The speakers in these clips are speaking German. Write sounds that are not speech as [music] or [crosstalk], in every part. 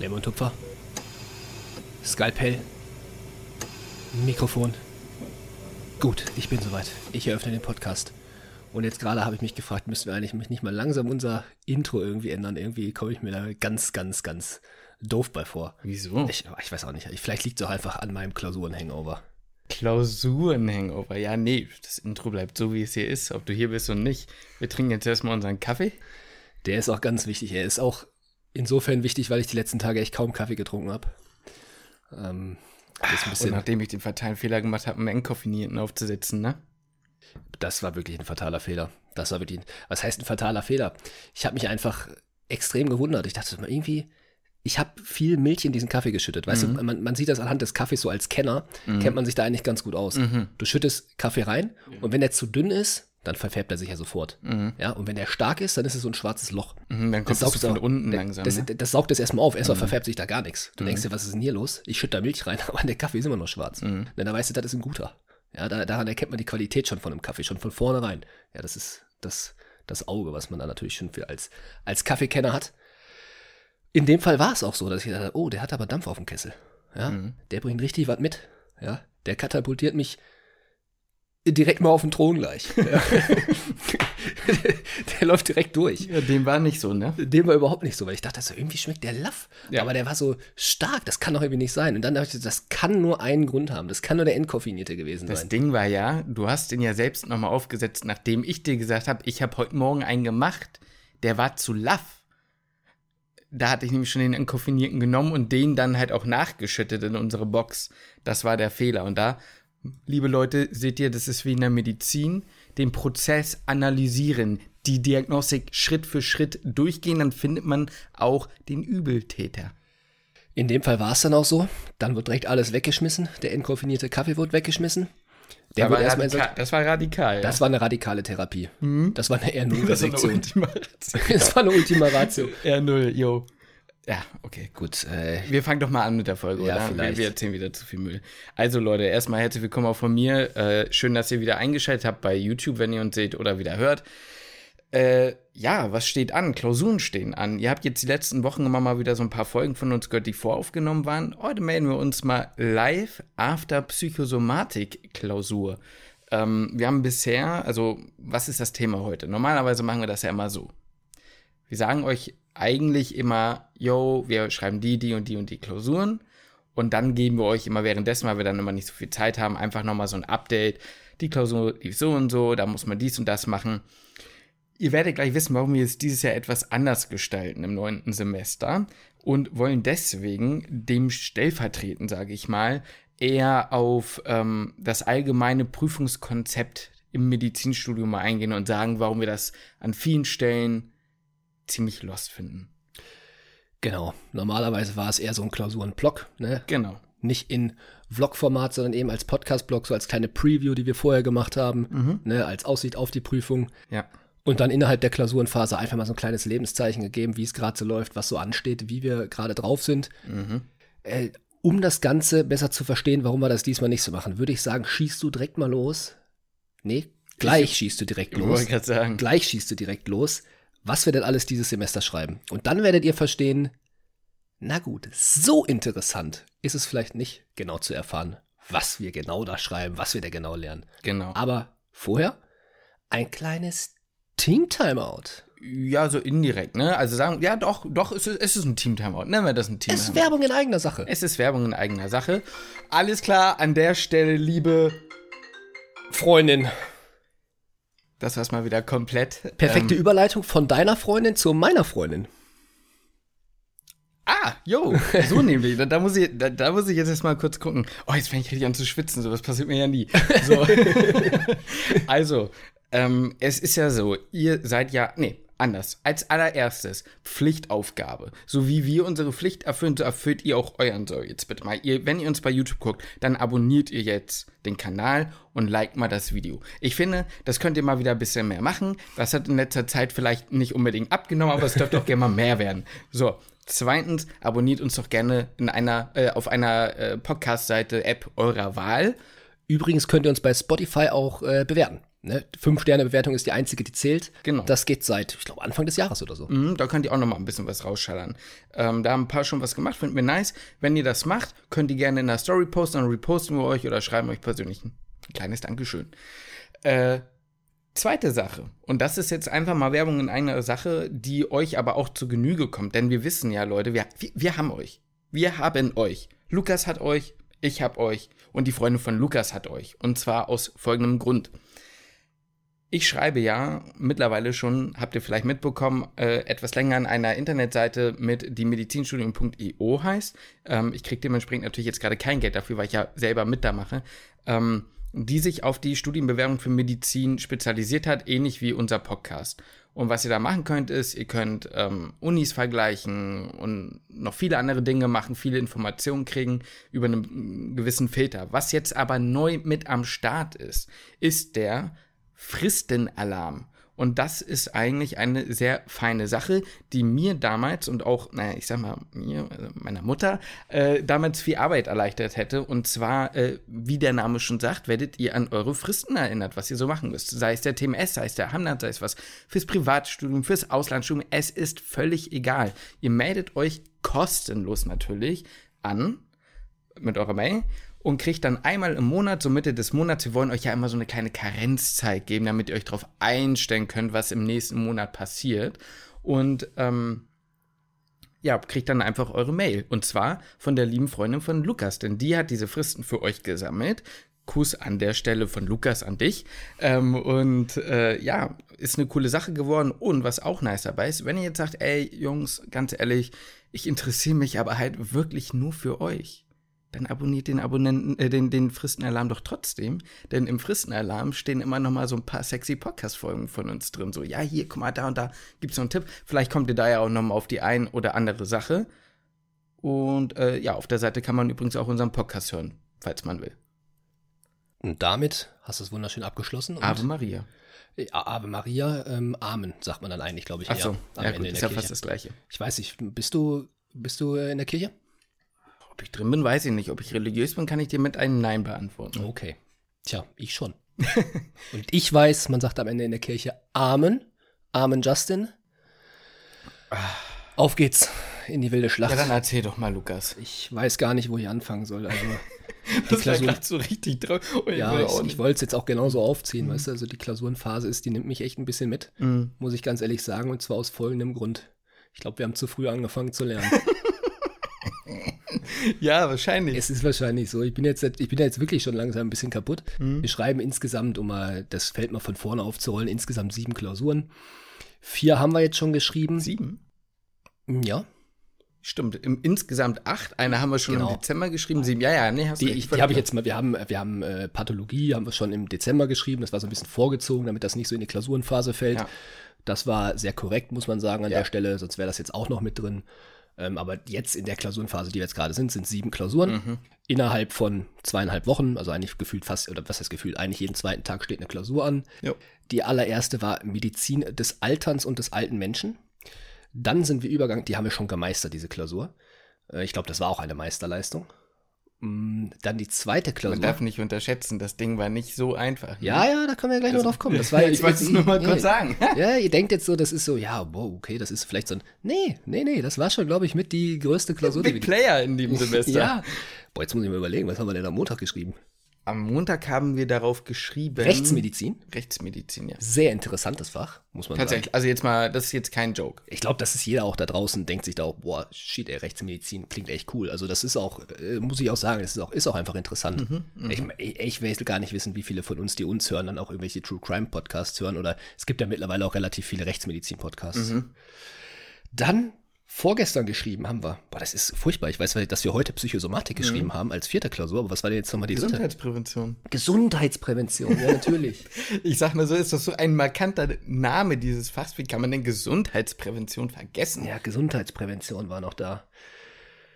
Klemmer und Tupfer. Skalpell. Mikrofon. Gut, ich bin soweit. Ich eröffne den Podcast. Und jetzt gerade habe ich mich gefragt, müssen wir eigentlich nicht mal langsam unser Intro irgendwie ändern? Irgendwie komme ich mir da ganz, ganz, ganz doof bei vor. Wieso? Ich, ich weiß auch nicht. Vielleicht liegt es auch einfach an meinem Klausuren-Hangover. Klausuren-Hangover. Ja, nee, das Intro bleibt so, wie es hier ist, ob du hier bist und nicht. Wir trinken jetzt erstmal unseren Kaffee. Der ist auch ganz wichtig. Er ist auch insofern wichtig, weil ich die letzten Tage echt kaum Kaffee getrunken habe. Ähm, und nachdem ich den fatalen Fehler gemacht habe, einen Entkoffinierten aufzusetzen, ne? Das war wirklich ein fataler Fehler. Das war wirklich ein, was heißt ein fataler Fehler? Ich habe mich einfach extrem gewundert. Ich dachte mal irgendwie, ich habe viel Milch in diesen Kaffee geschüttet. Weißt mhm. du, man, man, sieht das anhand des Kaffees so als Kenner, mhm. kennt man sich da eigentlich ganz gut aus. Mhm. Du schüttest Kaffee rein und wenn der zu dünn ist, dann verfärbt er sich ja sofort. Mhm. Ja, und wenn der stark ist, dann ist es so ein schwarzes Loch. Mhm, dann kommt das, das von auch, unten langsam. Das, ne? das, das, saugt es erstmal auf. Erstmal mhm. verfärbt sich da gar nichts. Du denkst dir, was ist denn hier los? Ich schütte da Milch rein, [laughs] aber der Kaffee ist immer noch schwarz. Mhm. Denn da weißt du, das ist ein guter. Ja, da, daran erkennt man die Qualität schon von einem Kaffee, schon von vornherein. Ja, das ist das, das Auge, was man da natürlich schon für als, als Kaffeekenner hat. In dem Fall war es auch so, dass ich dachte, oh, der hat aber Dampf auf dem Kessel. Ja, mhm. der bringt richtig was mit. Ja, der katapultiert mich direkt mal auf den Thron gleich. [laughs] Der läuft direkt durch. Ja, dem war nicht so, ne? Dem war überhaupt nicht so, weil ich dachte, so, irgendwie schmeckt der Laff. Ja. Aber der war so stark, das kann doch irgendwie nicht sein. Und dann dachte ich, das kann nur einen Grund haben. Das kann nur der Entkoffinierte gewesen das sein. Das Ding war ja, du hast den ja selbst nochmal aufgesetzt, nachdem ich dir gesagt habe, ich habe heute Morgen einen gemacht, der war zu Laff da hatte ich nämlich schon den Entkoffinierten genommen und den dann halt auch nachgeschüttet in unsere Box. Das war der Fehler. Und da liebe Leute, seht ihr, das ist wie in der Medizin, den Prozess analysieren, die Diagnostik Schritt für Schritt durchgehen, dann findet man auch den Übeltäter. In dem Fall war es dann auch so. Dann wird direkt alles weggeschmissen. Der entkoffinierte Kaffee wird weggeschmissen. Der das, war radikal, das war radikal. Ja. Das war eine radikale Therapie. Mhm. Das war eine R0-Resektion. [laughs] [laughs] Das war eine Ultima Ratio. [laughs] R0, yo. Ja, okay, gut. Äh, wir fangen doch mal an mit der Folge, ja, oder? Vielleicht. Wir, wir erzählen wieder zu viel Müll. Also Leute, erstmal herzlich willkommen auch von mir. Äh, schön, dass ihr wieder eingeschaltet habt bei YouTube, wenn ihr uns seht oder wieder hört. Äh, ja, was steht an? Klausuren stehen an. Ihr habt jetzt die letzten Wochen immer mal wieder so ein paar Folgen von uns gehört, die voraufgenommen waren. Heute melden wir uns mal live after Psychosomatik-Klausur. Ähm, wir haben bisher, also was ist das Thema heute? Normalerweise machen wir das ja immer so. Wir sagen euch eigentlich immer, yo, wir schreiben die, die und die und die Klausuren. Und dann geben wir euch immer währenddessen, weil wir dann immer nicht so viel Zeit haben, einfach nochmal so ein Update. Die Klausur lief so und so, da muss man dies und das machen. Ihr werdet gleich wissen, warum wir es dieses Jahr etwas anders gestalten im neunten Semester und wollen deswegen dem stellvertreten, sage ich mal, eher auf ähm, das allgemeine Prüfungskonzept im Medizinstudium mal eingehen und sagen, warum wir das an vielen Stellen ziemlich lost finden. Genau. Normalerweise war es eher so ein Klausurenblock, ne? Genau. Nicht in Vlog-Format, sondern eben als Podcast-Blog, so als kleine Preview, die wir vorher gemacht haben, mhm. ne? Als Aussicht auf die Prüfung. Ja. Und dann innerhalb der Klausurenphase einfach mal so ein kleines Lebenszeichen gegeben, wie es gerade so läuft, was so ansteht, wie wir gerade drauf sind. Mhm. Äh, um das Ganze besser zu verstehen, warum wir das diesmal nicht so machen, würde ich sagen, schießt du direkt mal los. Nee, gleich schießt du direkt los. Ich sagen. Gleich schießt du direkt los was wir denn alles dieses Semester schreiben. Und dann werdet ihr verstehen, na gut, so interessant ist es vielleicht nicht, genau zu erfahren, was wir genau da schreiben, was wir da genau lernen. Genau. Aber vorher ein kleines Team-Timeout. Ja, so indirekt, ne? Also sagen, ja, doch, doch, es ist, es ist ein Team-Timeout. Nennen wir das ein Team-Timeout. Es ist Werbung in eigener Sache. Es ist Werbung in eigener Sache. Alles klar, an der Stelle, liebe Freundin, das war's mal wieder komplett. Perfekte ähm, Überleitung von deiner Freundin zu meiner Freundin. Ah, jo, [laughs] so nämlich. Da, da, muss ich, da, da, muss ich jetzt erstmal kurz gucken. Oh, jetzt fange ich richtig an zu schwitzen. So, das passiert mir ja nie. So. [laughs] [laughs] also, ähm, es ist ja so, ihr seid ja, nee, anders. Als allererstes Pflichtaufgabe. So wie wir unsere Pflicht erfüllen, so erfüllt ihr auch euren. So, jetzt bitte mal. Ihr, wenn ihr uns bei YouTube guckt, dann abonniert ihr jetzt den Kanal und liked mal das Video. Ich finde, das könnt ihr mal wieder ein bisschen mehr machen. Das hat in letzter Zeit vielleicht nicht unbedingt abgenommen, aber es dürfte auch gerne mal mehr werden. So. Zweitens, abonniert uns doch gerne in einer, äh, auf einer äh, Podcast-Seite, App eurer Wahl. Übrigens könnt ihr uns bei Spotify auch äh, bewerten. Ne? Fünf-Sterne-Bewertung ist die einzige, die zählt. Genau. Das geht seit, ich glaube, Anfang des Jahres oder so. Mhm, da könnt ihr auch noch mal ein bisschen was rausschallern. Ähm, da haben ein paar schon was gemacht, finden wir nice. Wenn ihr das macht, könnt ihr gerne in der Story posten, dann reposten wir euch oder schreiben euch persönlich ein kleines Dankeschön. Äh, zweite Sache, und das ist jetzt einfach mal Werbung in einer Sache, die euch aber auch zu Genüge kommt, denn wir wissen ja, Leute, wir, wir, haben euch. Wir haben euch. Lukas hat euch, ich hab euch und die Freundin von Lukas hat euch. Und zwar aus folgendem Grund. Ich schreibe ja mittlerweile schon, habt ihr vielleicht mitbekommen, äh, etwas länger an einer Internetseite mit die medizinstudium.io heißt. Ähm, ich kriege dementsprechend natürlich jetzt gerade kein Geld dafür, weil ich ja selber mit da mache. Ähm, die sich auf die Studienbewerbung für Medizin spezialisiert hat, ähnlich wie unser Podcast. Und was ihr da machen könnt, ist, ihr könnt ähm, Unis vergleichen und noch viele andere Dinge machen, viele Informationen kriegen über einen gewissen Filter. Was jetzt aber neu mit am Start ist, ist der Fristenalarm. Und das ist eigentlich eine sehr feine Sache, die mir damals und auch, naja, ich sag mal, mir, also meiner Mutter, äh, damals viel Arbeit erleichtert hätte. Und zwar, äh, wie der Name schon sagt, werdet ihr an eure Fristen erinnert, was ihr so machen müsst. Sei es der TMS, sei es der Hamnat, sei es was fürs Privatstudium, fürs Auslandsstudium. Es ist völlig egal. Ihr meldet euch kostenlos natürlich an mit eurer Mail und kriegt dann einmal im Monat, so Mitte des Monats, wir wollen euch ja immer so eine kleine Karenzzeit geben, damit ihr euch darauf einstellen könnt, was im nächsten Monat passiert. Und ähm, ja, kriegt dann einfach eure Mail. Und zwar von der lieben Freundin von Lukas, denn die hat diese Fristen für euch gesammelt. Kuss an der Stelle von Lukas an dich. Ähm, und äh, ja, ist eine coole Sache geworden. Und was auch nice dabei ist, wenn ihr jetzt sagt, ey Jungs, ganz ehrlich, ich interessiere mich aber halt wirklich nur für euch dann abonniert den Abonnenten, äh, den, den Fristenalarm doch trotzdem. Denn im Fristenalarm stehen immer noch mal so ein paar sexy Podcast-Folgen von uns drin. So, ja, hier, guck mal, da und da gibt's so einen Tipp. Vielleicht kommt ihr da ja auch noch mal auf die ein oder andere Sache. Und äh, ja, auf der Seite kann man übrigens auch unseren Podcast hören, falls man will. Und damit hast du es wunderschön abgeschlossen. Ave Maria. Ave Maria, ähm, Amen, sagt man dann eigentlich, glaube ich. Ach so, ja, gut, ist ja fast das Gleiche. Ich weiß nicht, bist du, bist du in der Kirche? Ob ich drin bin, weiß ich nicht. Ob ich religiös bin, kann ich dir mit einem Nein beantworten. Okay. Tja, ich schon. [laughs] Und ich weiß, man sagt am Ende in der Kirche Amen. Amen, Justin. Auf geht's in die wilde Schlacht. Ja, dann erzähl doch mal, Lukas. Ich weiß gar nicht, wo ich anfangen soll. Also, [laughs] die das Klausur, so richtig drauf. Oh, ja, ich, ich wollte es jetzt auch genauso aufziehen, mhm. weißt du? Also die Klausurenphase ist, die nimmt mich echt ein bisschen mit, mhm. muss ich ganz ehrlich sagen. Und zwar aus folgendem Grund. Ich glaube, wir haben zu früh angefangen zu lernen. [laughs] [laughs] ja, wahrscheinlich. Es ist wahrscheinlich so. Ich bin jetzt, ich bin jetzt wirklich schon langsam ein bisschen kaputt. Mhm. Wir schreiben insgesamt, um mal das Feld mal von vorne aufzurollen, insgesamt sieben Klausuren. Vier haben wir jetzt schon geschrieben. Sieben? Ja. Stimmt, im, insgesamt acht. Eine haben wir schon genau. im Dezember geschrieben. Sieben, ja, ja, nee, hast die, du Die habe ich jetzt mal, wir haben, wir haben äh, Pathologie, haben wir schon im Dezember geschrieben. Das war so ein bisschen vorgezogen, damit das nicht so in die Klausurenphase fällt. Ja. Das war sehr korrekt, muss man sagen, an ja. der Stelle, sonst wäre das jetzt auch noch mit drin. Ähm, aber jetzt in der Klausurenphase, die wir jetzt gerade sind, sind sieben Klausuren mhm. innerhalb von zweieinhalb Wochen. Also eigentlich gefühlt fast, oder was heißt gefühlt, eigentlich jeden zweiten Tag steht eine Klausur an. Jo. Die allererste war Medizin des Alterns und des alten Menschen. Dann sind wir übergegangen, die haben wir schon gemeistert, diese Klausur. Äh, ich glaube, das war auch eine Meisterleistung. Mm, dann die zweite Klausur. Man darf nicht unterschätzen, das Ding war nicht so einfach. Ne? Ja, ja, da können wir gleich also, noch drauf kommen. Das war, [laughs] ich wollte es nur mal kurz sagen. [laughs] ja, ihr denkt jetzt so, das ist so, ja, wow, okay, das ist vielleicht so ein. Nee, nee, nee, das war schon, glaube ich, mit die größte Klausur. Big Player in dem [laughs] Semester. ja. Boah, jetzt muss ich mal überlegen, was haben wir denn am Montag geschrieben? Am Montag haben wir darauf geschrieben. Rechtsmedizin? Rechtsmedizin, ja. Sehr interessantes Fach, muss man Tatsächlich, sagen. also jetzt mal, das ist jetzt kein Joke. Ich glaube, das ist jeder auch da draußen, denkt sich da auch, boah, shit, ey, Rechtsmedizin klingt echt cool. Also das ist auch, äh, muss ich auch sagen, das ist auch, ist auch einfach interessant. Mhm, mhm. ich, ich, ich will gar nicht wissen, wie viele von uns, die uns hören, dann auch irgendwelche True Crime Podcasts hören oder es gibt ja mittlerweile auch relativ viele Rechtsmedizin Podcasts. Mhm. Dann vorgestern geschrieben haben wir. Boah, das ist furchtbar. Ich weiß, dass wir heute Psychosomatik mhm. geschrieben haben als vierte Klausur, aber was war denn jetzt nochmal die Gesundheitsprävention. Dritte? Gesundheitsprävention, ja, natürlich. [laughs] ich sag mal so, ist das so ein markanter Name dieses Fachs. Wie kann man denn Gesundheitsprävention vergessen? Ja, Gesundheitsprävention war noch da.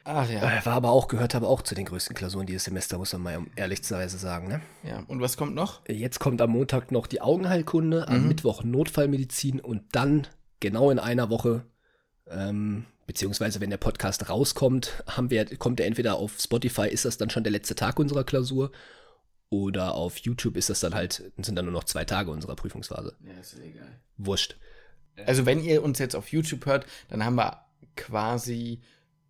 Ach ja. Äh, war aber auch, gehört aber auch zu den größten Klausuren dieses Semester, muss man mal ehrlicherweise sagen, ne? Ja, und was kommt noch? Jetzt kommt am Montag noch die Augenheilkunde, am mhm. Mittwoch Notfallmedizin und dann genau in einer Woche ähm, beziehungsweise wenn der Podcast rauskommt, haben wir, kommt er entweder auf Spotify, ist das dann schon der letzte Tag unserer Klausur, Oder auf YouTube ist das dann halt, sind dann nur noch zwei Tage unserer Prüfungsphase. Ja, ist egal. Wurscht. Also wenn ihr uns jetzt auf YouTube hört, dann haben wir quasi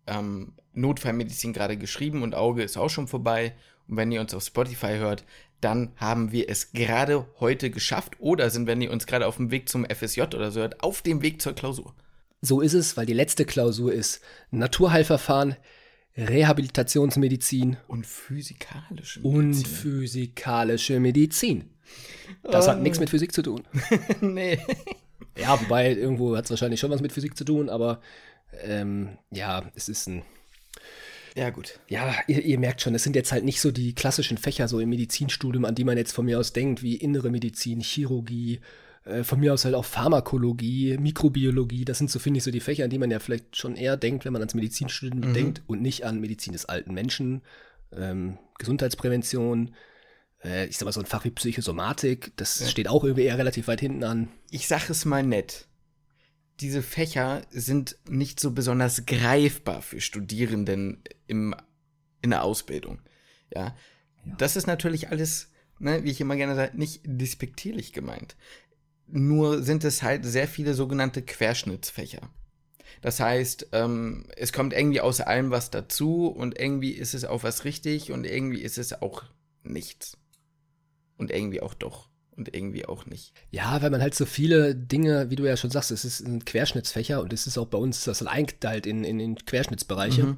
ähm, Notfallmedizin gerade geschrieben und Auge ist auch schon vorbei. Und wenn ihr uns auf Spotify hört, dann haben wir es gerade heute geschafft oder sind, wenn ihr uns gerade auf dem Weg zum FSJ oder so hört, auf dem Weg zur Klausur. So ist es, weil die letzte Klausur ist Naturheilverfahren, Rehabilitationsmedizin und physikalische Medizin. Und physikalische Medizin. Das oh. hat nichts mit Physik zu tun. [laughs] nee. Ja, wobei irgendwo hat es wahrscheinlich schon was mit Physik zu tun, aber ähm, ja, es ist ein. Ja, gut. Ja, ihr, ihr, merkt schon, es sind jetzt halt nicht so die klassischen Fächer so im Medizinstudium, an die man jetzt von mir aus denkt, wie innere Medizin, Chirurgie, äh, von mir aus halt auch Pharmakologie, Mikrobiologie. Das sind so, finde ich, so die Fächer, an die man ja vielleicht schon eher denkt, wenn man ans Medizinstudium mhm. denkt und nicht an Medizin des alten Menschen, ähm, Gesundheitsprävention, äh, ich sag mal, so ein Fach wie Psychosomatik, das ja. steht auch irgendwie eher relativ weit hinten an. Ich sag es mal nett. Diese Fächer sind nicht so besonders greifbar für Studierenden im, in der Ausbildung. Ja. ja. Das ist natürlich alles, ne, wie ich immer gerne sage, nicht despektierlich gemeint. Nur sind es halt sehr viele sogenannte Querschnittsfächer. Das heißt, ähm, es kommt irgendwie aus allem was dazu und irgendwie ist es auch was richtig und irgendwie ist es auch nichts und irgendwie auch doch und irgendwie auch nicht. Ja, weil man halt so viele Dinge, wie du ja schon sagst, es ist ein Querschnittsfächer und es ist auch bei uns das eingeteilt in, in, in Querschnittsbereiche. Mhm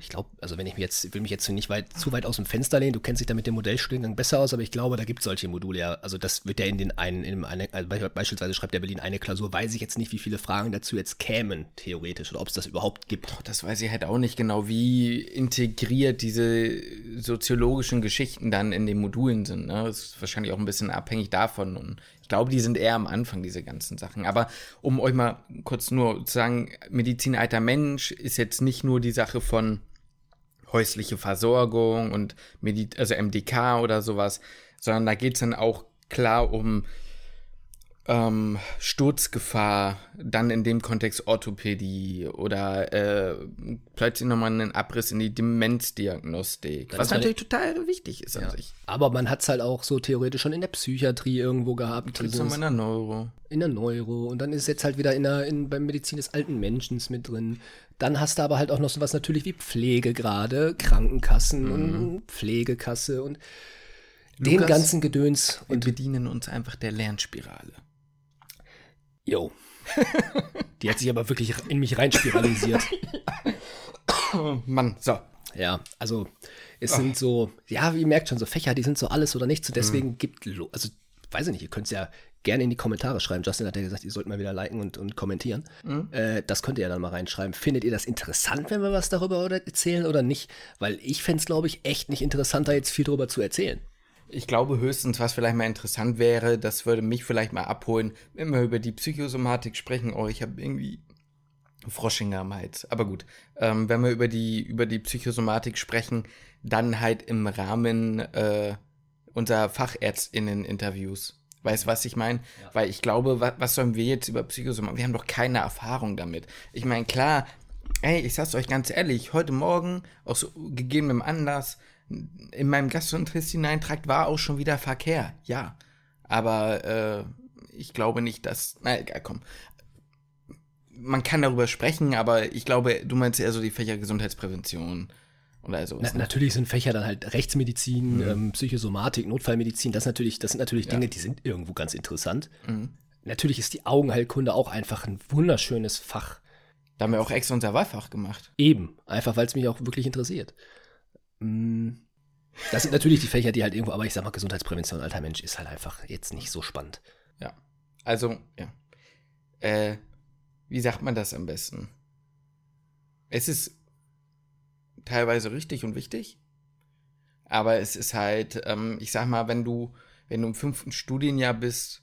ich glaube, also wenn ich mir jetzt, will mich jetzt nicht weit, zu weit aus dem Fenster lehnen, du kennst dich da mit dem Modellstudiengang besser aus, aber ich glaube, da gibt es solche Module ja. Also das wird ja in den einen, in eine, also beispielsweise schreibt der Berlin eine Klausur, weiß ich jetzt nicht, wie viele Fragen dazu jetzt kämen, theoretisch, oder ob es das überhaupt gibt. Doch, das weiß ich halt auch nicht genau, wie integriert diese soziologischen Geschichten dann in den Modulen sind. Ne? Das ist wahrscheinlich auch ein bisschen abhängig davon. Und ich glaube, die sind eher am Anfang, diese ganzen Sachen. Aber um euch mal kurz nur zu sagen, Medizin alter Mensch ist jetzt nicht nur die Sache von häusliche Versorgung und Medi also MDK oder sowas, sondern da geht es dann auch klar um ähm, Sturzgefahr, dann in dem Kontext Orthopädie oder äh, plötzlich nochmal einen Abriss in die Demenzdiagnostik, das was natürlich total wichtig ist ja. an sich. Aber man hat es halt auch so theoretisch schon in der Psychiatrie irgendwo gehabt. Das in der Neuro. In der Neuro und dann ist es jetzt halt wieder in der, in, beim Medizin des alten Menschen mit drin. Dann hast du aber halt auch noch so was natürlich wie Pflege gerade, Krankenkassen mhm. und Pflegekasse und Lukas, den ganzen Gedöns. Und bedienen uns einfach der Lernspirale. Jo. [laughs] Die hat sich aber wirklich in mich reinspiralisiert. [laughs] Mann, so. Ja, also es oh. sind so, ja, wie ihr merkt schon, so Fächer, die sind so alles oder nichts. Und deswegen mhm. gibt, also weiß ich nicht, ihr könnt es ja gerne in die Kommentare schreiben. Justin hat ja gesagt, ihr sollt mal wieder liken und, und kommentieren. Mhm. Äh, das könnt ihr ja dann mal reinschreiben. Findet ihr das interessant, wenn wir was darüber erzählen oder nicht? Weil ich fände es, glaube ich, echt nicht interessanter, jetzt viel darüber zu erzählen. Ich glaube höchstens, was vielleicht mal interessant wäre, das würde mich vielleicht mal abholen, wenn wir über die Psychosomatik sprechen. Oh, ich habe irgendwie Froschinger am Hals. Aber gut, ähm, wenn wir über die, über die Psychosomatik sprechen, dann halt im Rahmen äh, unserer Fachärztinnen-Interviews. Weißt du, was ich meine? Ja. Weil ich glaube, was, was sollen wir jetzt über Psychosomatik? Wir haben doch keine Erfahrung damit. Ich meine, klar, ey, ich sag's euch ganz ehrlich, heute Morgen, aus gegebenem Anlass, in meinem Gastrointestineintrakt war auch schon wieder Verkehr, ja. Aber äh, ich glaube nicht, dass. Na egal, komm. Man kann darüber sprechen, aber ich glaube, du meinst eher so die Fächer Gesundheitsprävention oder so. Na, ne? natürlich sind Fächer dann halt Rechtsmedizin, mhm. ähm, Psychosomatik, Notfallmedizin, das natürlich, das sind natürlich Dinge, ja. die sind irgendwo ganz interessant. Mhm. Natürlich ist die Augenheilkunde auch einfach ein wunderschönes Fach. Da haben wir auch extra unser Wahlfach gemacht. Eben, einfach weil es mich auch wirklich interessiert. Mm. Das sind natürlich die Fächer, die halt irgendwo, aber ich sag mal, Gesundheitsprävention alter Mensch ist halt einfach jetzt nicht so spannend. Ja. Also, ja. Äh, wie sagt man das am besten? Es ist teilweise richtig und wichtig, aber es ist halt, ähm, ich sag mal, wenn du, wenn du im fünften Studienjahr bist,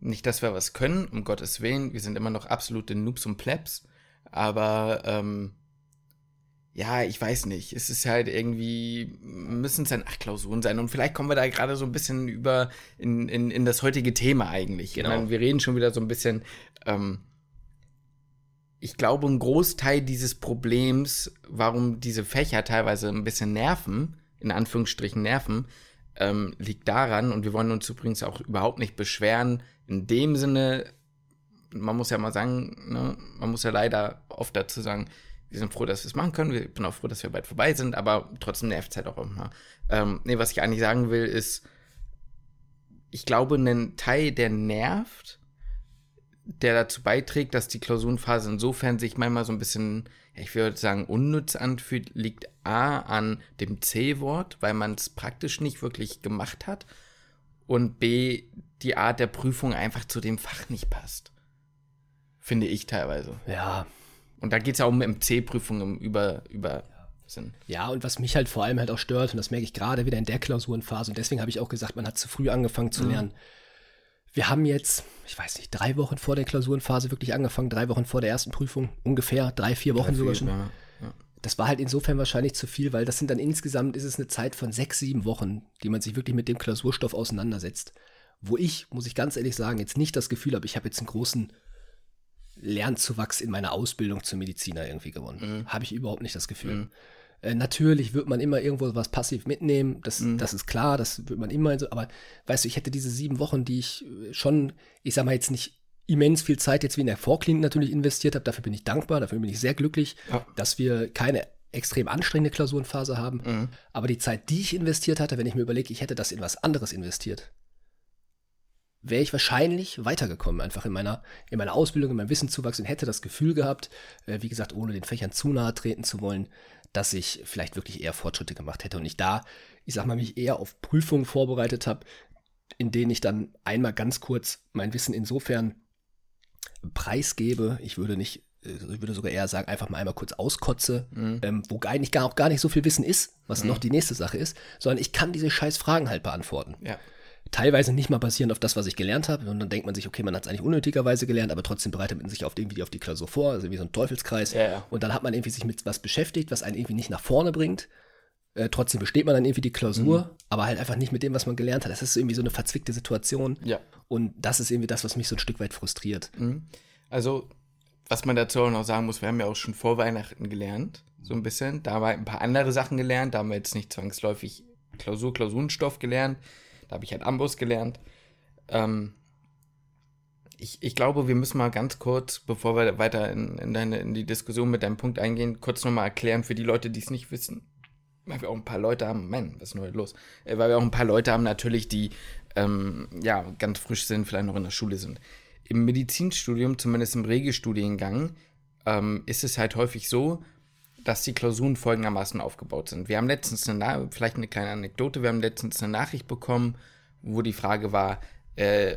nicht, dass wir was können, um Gottes Willen, wir sind immer noch absolute Noobs und Plebs, aber ähm, ja, ich weiß nicht. Es ist halt irgendwie, müssen es dann acht Klausuren sein. Und vielleicht kommen wir da gerade so ein bisschen über in, in, in das heutige Thema eigentlich. Genau. Meine, wir reden schon wieder so ein bisschen. Ähm, ich glaube, ein Großteil dieses Problems, warum diese Fächer teilweise ein bisschen nerven, in Anführungsstrichen nerven, ähm, liegt daran, und wir wollen uns übrigens auch überhaupt nicht beschweren, in dem Sinne, man muss ja mal sagen, ne, man muss ja leider oft dazu sagen, wir sind froh, dass wir es machen können. Ich bin auch froh, dass wir bald vorbei sind, aber trotzdem nervt es halt auch immer. Ähm, nee, was ich eigentlich sagen will, ist, ich glaube, ein Teil, der nervt, der dazu beiträgt, dass die Klausurenphase insofern sich manchmal so ein bisschen, ich würde sagen, unnütz anfühlt, liegt A an dem C-Wort, weil man es praktisch nicht wirklich gemacht hat und B, die Art der Prüfung einfach zu dem Fach nicht passt. Finde ich teilweise. Ja. Und da geht es ja um MC-Prüfungen um über, über Sinn. Ja, und was mich halt vor allem halt auch stört, und das merke ich gerade wieder in der Klausurenphase, und deswegen habe ich auch gesagt, man hat zu früh angefangen zu mhm. Wir haben jetzt, ich weiß nicht, drei Wochen vor der Klausurenphase wirklich angefangen, drei Wochen vor der ersten Prüfung, ungefähr, drei, vier Wochen drei, sogar schon. Ja, ja. Das war halt insofern wahrscheinlich zu viel, weil das sind dann insgesamt, ist es eine Zeit von sechs, sieben Wochen, die man sich wirklich mit dem Klausurstoff auseinandersetzt. Wo ich, muss ich ganz ehrlich sagen, jetzt nicht das Gefühl habe, ich habe jetzt einen großen Lernzuwachs in meiner Ausbildung zum Mediziner irgendwie gewonnen. Mhm. Habe ich überhaupt nicht das Gefühl. Mhm. Äh, natürlich wird man immer irgendwo was passiv mitnehmen, das, mhm. das ist klar, das wird man immer so, aber weißt du, ich hätte diese sieben Wochen, die ich äh, schon, ich sag mal jetzt nicht immens viel Zeit jetzt wie in der Vorklinik natürlich investiert habe, dafür bin ich dankbar, dafür bin ich sehr glücklich, ja. dass wir keine extrem anstrengende Klausurenphase haben, mhm. aber die Zeit, die ich investiert hatte, wenn ich mir überlege, ich hätte das in was anderes investiert, wäre ich wahrscheinlich weitergekommen, einfach in meiner, in meiner Ausbildung, in meinem Wissenszuwachs und hätte das Gefühl gehabt, äh, wie gesagt, ohne den Fächern zu nahe treten zu wollen, dass ich vielleicht wirklich eher Fortschritte gemacht hätte und ich da, ich sag mal, mich eher auf Prüfungen vorbereitet habe, in denen ich dann einmal ganz kurz mein Wissen insofern preisgebe. Ich würde nicht, äh, ich würde sogar eher sagen, einfach mal einmal kurz auskotze, mhm. ähm, wo eigentlich gar, auch gar nicht so viel Wissen ist, was mhm. noch die nächste Sache ist, sondern ich kann diese scheiß Fragen halt beantworten. Ja teilweise nicht mal basierend auf das, was ich gelernt habe. Und dann denkt man sich, okay, man hat es eigentlich unnötigerweise gelernt, aber trotzdem bereitet man sich auf, irgendwie auf die Klausur vor, also wie so ein Teufelskreis. Ja, ja. Und dann hat man irgendwie sich mit was beschäftigt, was einen irgendwie nicht nach vorne bringt. Äh, trotzdem besteht man dann irgendwie die Klausur, mhm. aber halt einfach nicht mit dem, was man gelernt hat. Das ist irgendwie so eine verzwickte Situation. Ja. Und das ist irgendwie das, was mich so ein Stück weit frustriert. Mhm. Also, was man dazu auch noch sagen muss, wir haben ja auch schon vor Weihnachten gelernt, so ein bisschen. Da haben wir ein paar andere Sachen gelernt, da haben wir jetzt nicht zwangsläufig Klausur, Klausurenstoff gelernt. Da habe ich halt Amboss gelernt. Ähm, ich, ich glaube, wir müssen mal ganz kurz, bevor wir weiter in, in, deine, in die Diskussion mit deinem Punkt eingehen, kurz nochmal erklären für die Leute, die es nicht wissen. Weil wir auch ein paar Leute haben, Mann, was ist denn heute los? Äh, weil wir auch ein paar Leute haben natürlich, die ähm, ja ganz frisch sind, vielleicht noch in der Schule sind. Im Medizinstudium, zumindest im Regelstudiengang, ähm, ist es halt häufig so, dass die Klausuren folgendermaßen aufgebaut sind. Wir haben letztens eine, vielleicht eine kleine Anekdote, wir haben letztens eine Nachricht bekommen, wo die Frage war, äh,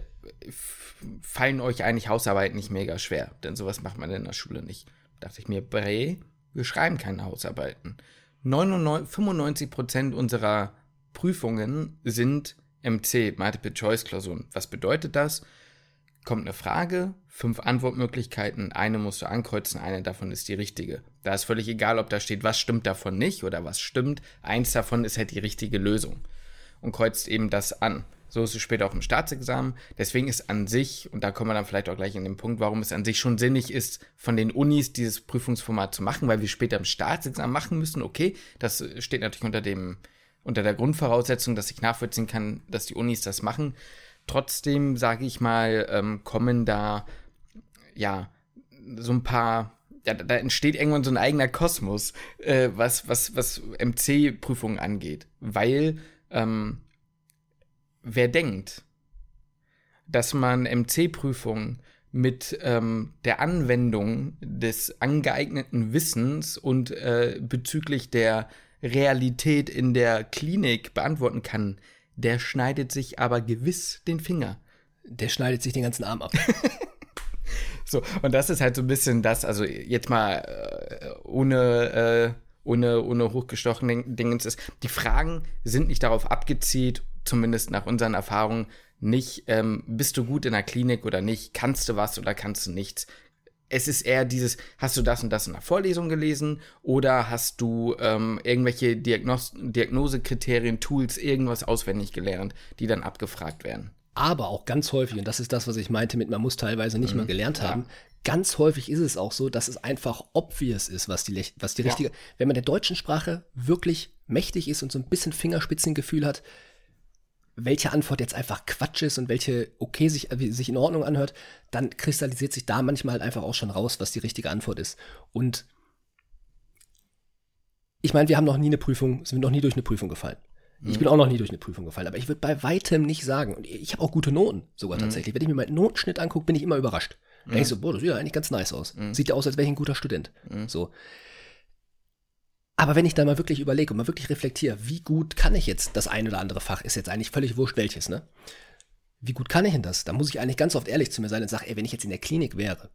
fallen euch eigentlich Hausarbeiten nicht mega schwer? Denn sowas macht man in der Schule nicht. Da dachte ich mir, Bre, wir schreiben keine Hausarbeiten. 99, 95% unserer Prüfungen sind MC, Multiple-Choice-Klausuren. Was bedeutet das? Kommt eine Frage, fünf Antwortmöglichkeiten, eine musst du ankreuzen, eine davon ist die richtige. Da ist völlig egal, ob da steht, was stimmt davon nicht oder was stimmt. Eins davon ist halt die richtige Lösung und kreuzt eben das an. So ist es später auch im Staatsexamen. Deswegen ist an sich, und da kommen wir dann vielleicht auch gleich in den Punkt, warum es an sich schon sinnig ist, von den Unis dieses Prüfungsformat zu machen, weil wir später im Staatsexamen machen müssen. Okay, das steht natürlich unter dem, unter der Grundvoraussetzung, dass ich nachvollziehen kann, dass die Unis das machen. Trotzdem, sage ich mal, ähm, kommen da, ja, so ein paar ja, da entsteht irgendwann so ein eigener Kosmos, äh, was, was, was MC-Prüfungen angeht. Weil ähm, wer denkt, dass man MC-Prüfungen mit ähm, der Anwendung des angeeigneten Wissens und äh, bezüglich der Realität in der Klinik beantworten kann, der schneidet sich aber gewiss den Finger. Der schneidet sich den ganzen Arm ab. [laughs] [laughs] so, und das ist halt so ein bisschen das, also jetzt mal äh, ohne äh, ohne, ohne hochgestochen Dingens ist. Die Fragen sind nicht darauf abgezielt, zumindest nach unseren Erfahrungen, nicht, ähm, bist du gut in der Klinik oder nicht, kannst du was oder kannst du nichts. Es ist eher dieses, hast du das und das in der Vorlesung gelesen oder hast du ähm, irgendwelche Diagnos Diagnosekriterien, Tools, irgendwas auswendig gelernt, die dann abgefragt werden. Aber auch ganz häufig, und das ist das, was ich meinte mit, man muss teilweise nicht mhm. mal gelernt haben, ja ganz häufig ist es auch so, dass es einfach obvious ist, was die, was die richtige, ja. wenn man der deutschen Sprache wirklich mächtig ist und so ein bisschen Fingerspitzengefühl hat, welche Antwort jetzt einfach Quatsch ist und welche okay sich, äh, sich in Ordnung anhört, dann kristallisiert sich da manchmal halt einfach auch schon raus, was die richtige Antwort ist. Und ich meine, wir haben noch nie eine Prüfung, sind noch nie durch eine Prüfung gefallen. Mhm. Ich bin auch noch nie durch eine Prüfung gefallen, aber ich würde bei weitem nicht sagen, und ich habe auch gute Noten sogar mhm. tatsächlich. Wenn ich mir meinen Notenschnitt angucke, bin ich immer überrascht. Mhm. Da denke ich so, boah, das sieht ja eigentlich ganz nice aus. Mhm. Sieht ja aus, als wäre ich ein guter Student. Mhm. So. Aber wenn ich da mal wirklich überlege und mal wirklich reflektiere, wie gut kann ich jetzt das ein oder andere Fach, ist jetzt eigentlich völlig wurscht welches, ne? Wie gut kann ich denn das? Da muss ich eigentlich ganz oft ehrlich zu mir sein und sagen, ey, wenn ich jetzt in der Klinik wäre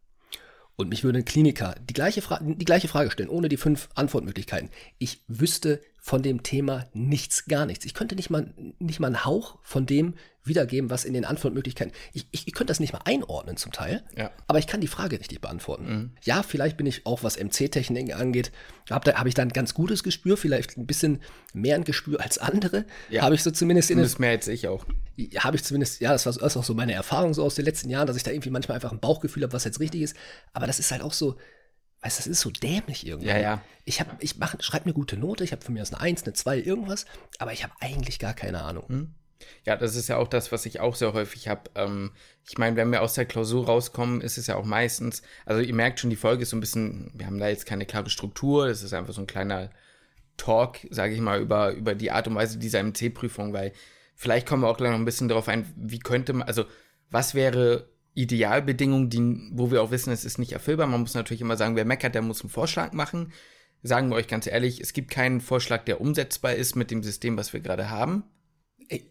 und mich würde ein Kliniker die gleiche, Fra die gleiche Frage stellen, ohne die fünf Antwortmöglichkeiten, ich wüsste von dem Thema nichts, gar nichts. Ich könnte nicht mal, nicht mal einen Hauch von dem wiedergeben, was in den Antwortmöglichkeiten. Ich, ich, ich könnte das nicht mal einordnen zum Teil, ja. aber ich kann die Frage richtig beantworten. Mhm. Ja, vielleicht bin ich auch, was MC-Techniken angeht, habe hab ich da ein ganz gutes Gespür, vielleicht ein bisschen mehr ein Gespür als andere. Ja. Habe ich so zumindest in Das mehr als ich auch. Habe ich zumindest, ja, das war das auch so meine Erfahrung so aus den letzten Jahren, dass ich da irgendwie manchmal einfach ein Bauchgefühl habe, was jetzt richtig ist. Aber das ist halt auch so, Weißt du, das ist so dämlich irgendwie. Ja, ja. Ich, hab, ich schreibe eine gute Note, ich habe von mir aus eine 1, eine 2, irgendwas, aber ich habe eigentlich gar keine Ahnung. Hm. Ja, das ist ja auch das, was ich auch sehr häufig habe. Ähm, ich meine, wenn wir aus der Klausur rauskommen, ist es ja auch meistens, also ihr merkt schon, die Folge ist so ein bisschen, wir haben da jetzt keine klare Struktur, es ist einfach so ein kleiner Talk, sage ich mal, über, über die Art und Weise dieser MC-Prüfung, weil vielleicht kommen wir auch gleich noch ein bisschen darauf ein, wie könnte man, also was wäre Idealbedingungen, die, wo wir auch wissen, es ist nicht erfüllbar. Man muss natürlich immer sagen, wer meckert, der muss einen Vorschlag machen. Sagen wir euch ganz ehrlich, es gibt keinen Vorschlag, der umsetzbar ist mit dem System, was wir gerade haben.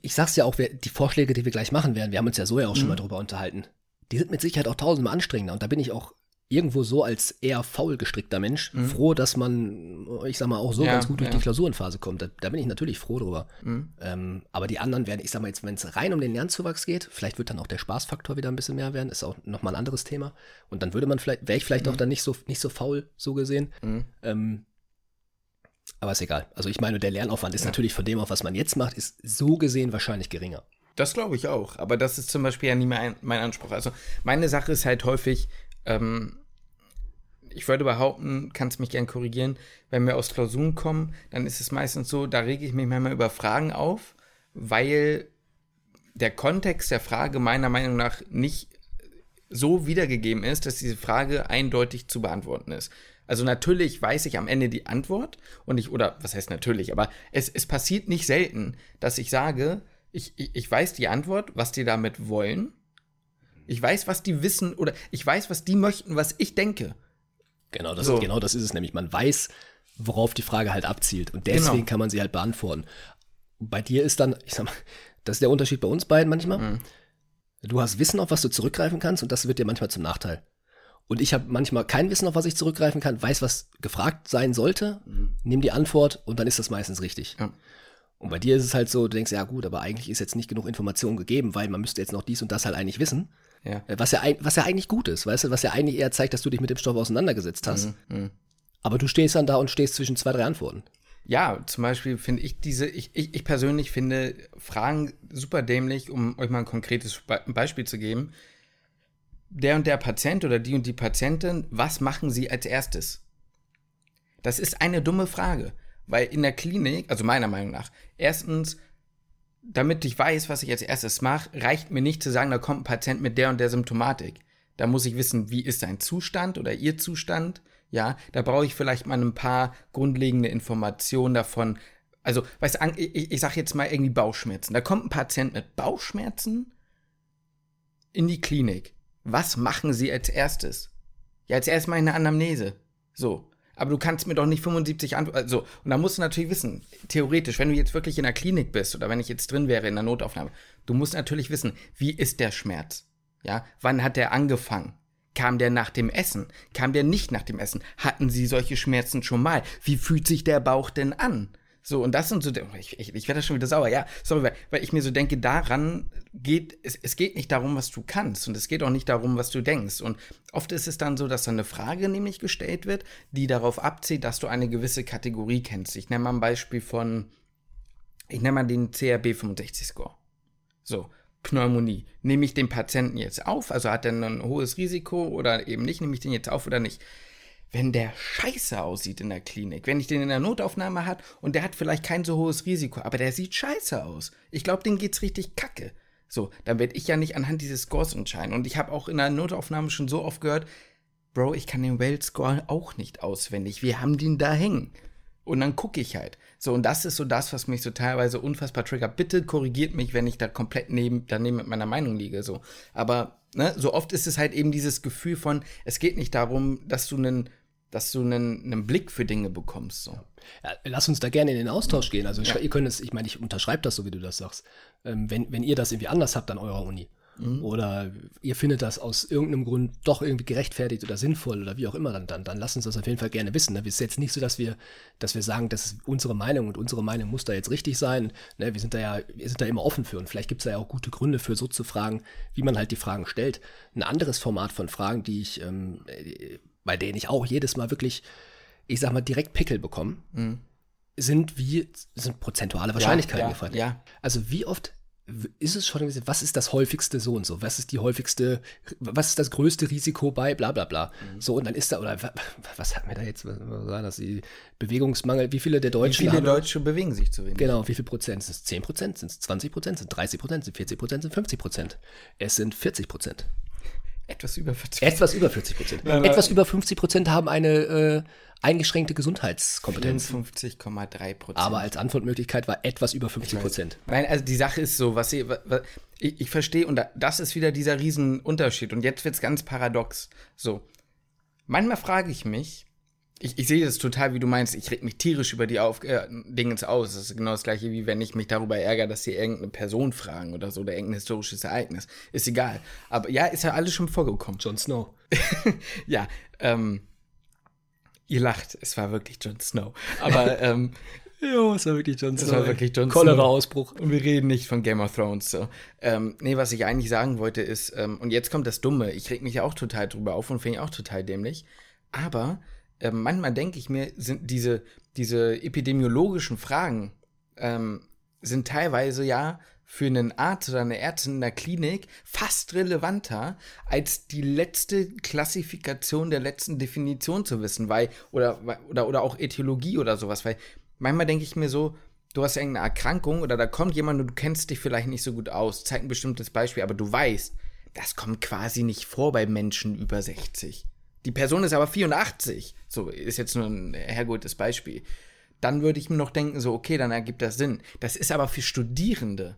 Ich sag's ja auch, die Vorschläge, die wir gleich machen werden, wir haben uns ja so ja auch schon mhm. mal drüber unterhalten. Die sind mit Sicherheit auch tausendmal anstrengender. Und da bin ich auch irgendwo so als eher faul gestrickter Mensch mhm. froh, dass man, ich sag mal, auch so ja, ganz gut durch ja. die Klausurenphase kommt. Da, da, bin ich natürlich froh drüber. Mhm. Ähm, aber die anderen werden, ich sag mal jetzt, wenn es rein um den Lernzuwachs geht, vielleicht wird dann auch der Spaßfaktor wieder ein bisschen mehr werden, ist auch nochmal ein anderes Thema. Und dann würde man vielleicht, wäre ich vielleicht mhm. auch dann nicht so, nicht so faul, so gesehen. Mhm. Ähm, aber ist egal. Also ich meine, der Lernaufwand ist ja. natürlich von dem auf, was man jetzt macht, ist so gesehen wahrscheinlich geringer. Das glaube ich auch. Aber das ist zum Beispiel ja nie mein, mein Anspruch. Also meine Sache ist halt häufig, ähm, ich würde behaupten, kannst mich gern korrigieren, wenn wir aus Klausuren kommen, dann ist es meistens so, da rege ich mich manchmal über Fragen auf, weil der Kontext der Frage meiner Meinung nach nicht so wiedergegeben ist, dass diese Frage eindeutig zu beantworten ist. Also natürlich weiß ich am Ende die Antwort und ich, oder was heißt natürlich, aber es, es passiert nicht selten, dass ich sage, ich, ich, ich weiß die Antwort, was die damit wollen. Ich weiß, was die wissen oder ich weiß, was die möchten, was ich denke. Genau das, so. genau das ist es nämlich. Man weiß, worauf die Frage halt abzielt. Und deswegen genau. kann man sie halt beantworten. Bei dir ist dann, ich sag mal, das ist der Unterschied bei uns beiden manchmal. Mhm. Du hast Wissen, auf was du zurückgreifen kannst, und das wird dir manchmal zum Nachteil. Und ich habe manchmal kein Wissen, auf was ich zurückgreifen kann, weiß, was gefragt sein sollte, mhm. nehme die Antwort und dann ist das meistens richtig. Ja. Und bei dir ist es halt so, du denkst, ja gut, aber eigentlich ist jetzt nicht genug Information gegeben, weil man müsste jetzt noch dies und das halt eigentlich wissen. Ja. Äh, was, ja, was ja eigentlich gut ist, weißt du, was ja eigentlich eher zeigt, dass du dich mit dem Stoff auseinandergesetzt hast. Mhm, mh. Aber du stehst dann da und stehst zwischen zwei, drei Antworten. Ja, zum Beispiel finde ich diese, ich, ich, ich persönlich finde Fragen super dämlich, um euch mal ein konkretes Beispiel zu geben. Der und der Patient oder die und die Patientin, was machen sie als erstes? Das ist eine dumme Frage, weil in der Klinik, also meiner Meinung nach, erstens damit ich weiß, was ich als erstes mache, reicht mir nicht zu sagen, da kommt ein Patient mit der und der Symptomatik. Da muss ich wissen, wie ist sein Zustand oder ihr Zustand. Ja, da brauche ich vielleicht mal ein paar grundlegende Informationen davon. Also, weißt du, ich, ich sage jetzt mal irgendwie Bauchschmerzen. Da kommt ein Patient mit Bauchschmerzen in die Klinik. Was machen Sie als erstes? Ja, als erstes mal eine Anamnese. So aber du kannst mir doch nicht 75 Antworten. Also, und da musst du natürlich wissen, theoretisch, wenn du jetzt wirklich in der Klinik bist oder wenn ich jetzt drin wäre in der Notaufnahme, du musst natürlich wissen, wie ist der Schmerz? Ja, wann hat der angefangen? Kam der nach dem Essen? Kam der nicht nach dem Essen? Hatten sie solche Schmerzen schon mal? Wie fühlt sich der Bauch denn an? So, und das sind so, ich, ich, ich werde schon wieder sauer, ja, sorry, weil, weil ich mir so denke, daran geht, es, es geht nicht darum, was du kannst und es geht auch nicht darum, was du denkst. Und oft ist es dann so, dass dann eine Frage nämlich gestellt wird, die darauf abzielt, dass du eine gewisse Kategorie kennst. Ich nenne mal ein Beispiel von, ich nenne mal den CRB 65 Score. So, Pneumonie. Nehme ich den Patienten jetzt auf, also hat er ein hohes Risiko oder eben nicht, nehme ich den jetzt auf oder nicht? Wenn der scheiße aussieht in der Klinik, wenn ich den in der Notaufnahme hat und der hat vielleicht kein so hohes Risiko, aber der sieht scheiße aus. Ich glaube, dem geht's richtig kacke. So, dann werde ich ja nicht anhand dieses Scores entscheiden. Und ich habe auch in der Notaufnahme schon so oft gehört, Bro, ich kann den Well-Score auch nicht auswendig. Wir haben den da hängen. Und dann gucke ich halt. So, und das ist so das, was mich so teilweise unfassbar triggert. Bitte korrigiert mich, wenn ich da komplett neben, daneben mit meiner Meinung liege. So. Aber ne, so oft ist es halt eben dieses Gefühl von, es geht nicht darum, dass du einen dass du einen, einen Blick für Dinge bekommst. So. Ja, lass uns da gerne in den Austausch gehen. Also ja. ihr könnt es, ich meine, ich unterschreibe das so, wie du das sagst. Ähm, wenn, wenn ihr das irgendwie anders habt an eurer Uni mhm. oder ihr findet das aus irgendeinem Grund doch irgendwie gerechtfertigt oder sinnvoll oder wie auch immer, dann, dann, dann lasst uns das auf jeden Fall gerne wissen. Ne? Es ist jetzt nicht so, dass wir, dass wir sagen, das ist unsere Meinung und unsere Meinung muss da jetzt richtig sein. Ne? Wir sind da ja, wir sind da immer offen für und vielleicht gibt es da ja auch gute Gründe für, so zu fragen, wie man halt die Fragen stellt. Ein anderes Format von Fragen, die ich ähm, bei denen ich auch jedes Mal wirklich, ich sag mal, direkt Pickel bekomme, mhm. sind wie, sind prozentuale Wahrscheinlichkeiten ja, ja, gefallen. Ja. Also wie oft ist es schon, was ist das häufigste so und so? Was ist die häufigste, was ist das größte Risiko bei bla bla bla? Mhm. So, und dann ist da, oder was hat mir da jetzt, was war das, die Bewegungsmangel, wie viele der Deutschen Wie viele Deutsche bewegen sich zu wenig? Genau, wie viel Prozent? Sind es 10 Prozent? Sind es 20 Prozent? Sind es 30 Prozent? Sind es 40 Prozent? Sind es 50 Prozent? Es sind 40 Prozent. Etwas über 40 Etwas über 40 Prozent. Etwas über 50 Prozent haben eine äh, eingeschränkte Gesundheitskompetenz. 54,3 Prozent. Aber als Antwortmöglichkeit war etwas über 50 Prozent. Nein, also die Sache ist so, was, ich, was ich, ich verstehe, und das ist wieder dieser Riesenunterschied. Und jetzt wird es ganz paradox. So. Manchmal frage ich mich, ich, ich sehe das total, wie du meinst, ich reg mich tierisch über die Auf äh, Dingens aus. Das ist genau das gleiche, wie wenn ich mich darüber ärgere, dass sie irgendeine Person fragen oder so, oder irgendein historisches Ereignis. Ist egal. Aber ja, ist ja alles schon vorgekommen. Jon Snow. [laughs] ja, ähm, ihr lacht, es war wirklich Jon Snow. Aber, [laughs] ähm, Jo, es war wirklich Jon Snow. Es war wirklich Jon Snow. Cholera-Ausbruch. Und wir reden nicht von Game of Thrones. So. Ähm, nee, was ich eigentlich sagen wollte ist, ähm, und jetzt kommt das Dumme, ich reg mich ja auch total drüber auf und finde ich auch total dämlich. Aber äh, manchmal denke ich mir, sind diese, diese epidemiologischen Fragen ähm, sind teilweise ja für einen Arzt oder eine Ärztin in der Klinik fast relevanter, als die letzte Klassifikation der letzten Definition zu wissen, weil, oder, oder, oder auch Äthiologie oder sowas, weil manchmal denke ich mir so, du hast irgendeine Erkrankung oder da kommt jemand und du kennst dich vielleicht nicht so gut aus, zeig ein bestimmtes Beispiel, aber du weißt, das kommt quasi nicht vor bei Menschen über 60. Die Person ist aber 84. So, ist jetzt nur ein hergeholtes Beispiel. Dann würde ich mir noch denken, so, okay, dann ergibt das Sinn. Das ist aber für Studierende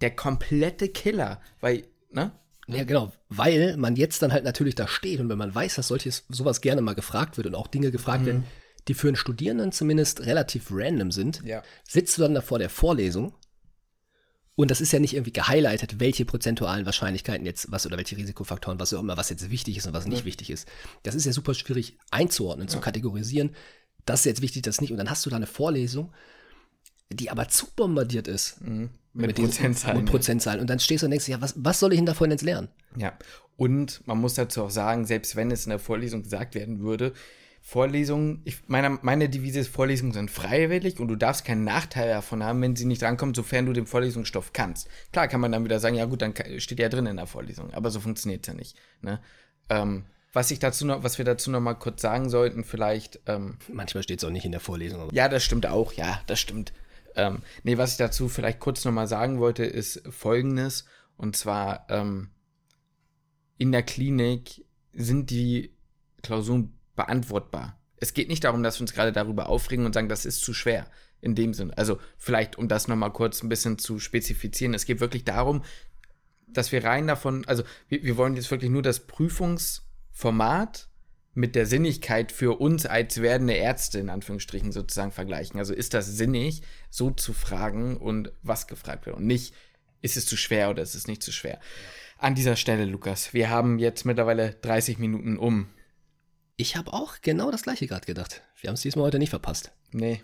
der komplette Killer, weil, ne? Ja, genau, weil man jetzt dann halt natürlich da steht und wenn man weiß, dass solches sowas gerne mal gefragt wird und auch Dinge gefragt mhm. werden, die für einen Studierenden zumindest relativ random sind, ja. sitzt du dann da vor der Vorlesung und das ist ja nicht irgendwie gehighlightet, welche prozentualen Wahrscheinlichkeiten jetzt was oder welche Risikofaktoren, was auch immer, was jetzt wichtig ist und was nicht ja. wichtig ist. Das ist ja super schwierig einzuordnen, ja. zu kategorisieren. Das ist jetzt wichtig, das nicht. Und dann hast du da eine Vorlesung, die aber zu bombardiert ist. Mhm. Mit, mit Prozentzahlen. Mit Prozentzahlen. Und dann stehst du und denkst, ja, was, was soll ich denn davon jetzt lernen? Ja. Und man muss dazu auch sagen, selbst wenn es in der Vorlesung gesagt werden würde, Vorlesungen, ich, meine, meine Devise ist, Vorlesungen sind freiwillig und du darfst keinen Nachteil davon haben, wenn sie nicht drankommt, sofern du den Vorlesungsstoff kannst. Klar kann man dann wieder sagen, ja gut, dann steht ja drin in der Vorlesung, aber so funktioniert es ja nicht. Ne? Ähm, was ich dazu noch, was wir dazu noch mal kurz sagen sollten, vielleicht. Ähm, Manchmal steht es auch nicht in der Vorlesung. Ja, das stimmt auch, ja, das stimmt. Ähm, nee, was ich dazu vielleicht kurz noch mal sagen wollte, ist folgendes. Und zwar, ähm, in der Klinik sind die Klausuren beantwortbar. Es geht nicht darum, dass wir uns gerade darüber aufregen und sagen, das ist zu schwer. In dem Sinn. Also vielleicht, um das nochmal kurz ein bisschen zu spezifizieren. Es geht wirklich darum, dass wir rein davon, also wir, wir wollen jetzt wirklich nur das Prüfungsformat mit der Sinnigkeit für uns als werdende Ärzte in Anführungsstrichen sozusagen vergleichen. Also ist das sinnig, so zu fragen und was gefragt wird und nicht, ist es zu schwer oder ist es nicht zu schwer. An dieser Stelle, Lukas, wir haben jetzt mittlerweile 30 Minuten um. Ich habe auch genau das gleiche gerade gedacht. Wir haben es diesmal heute nicht verpasst. Nee.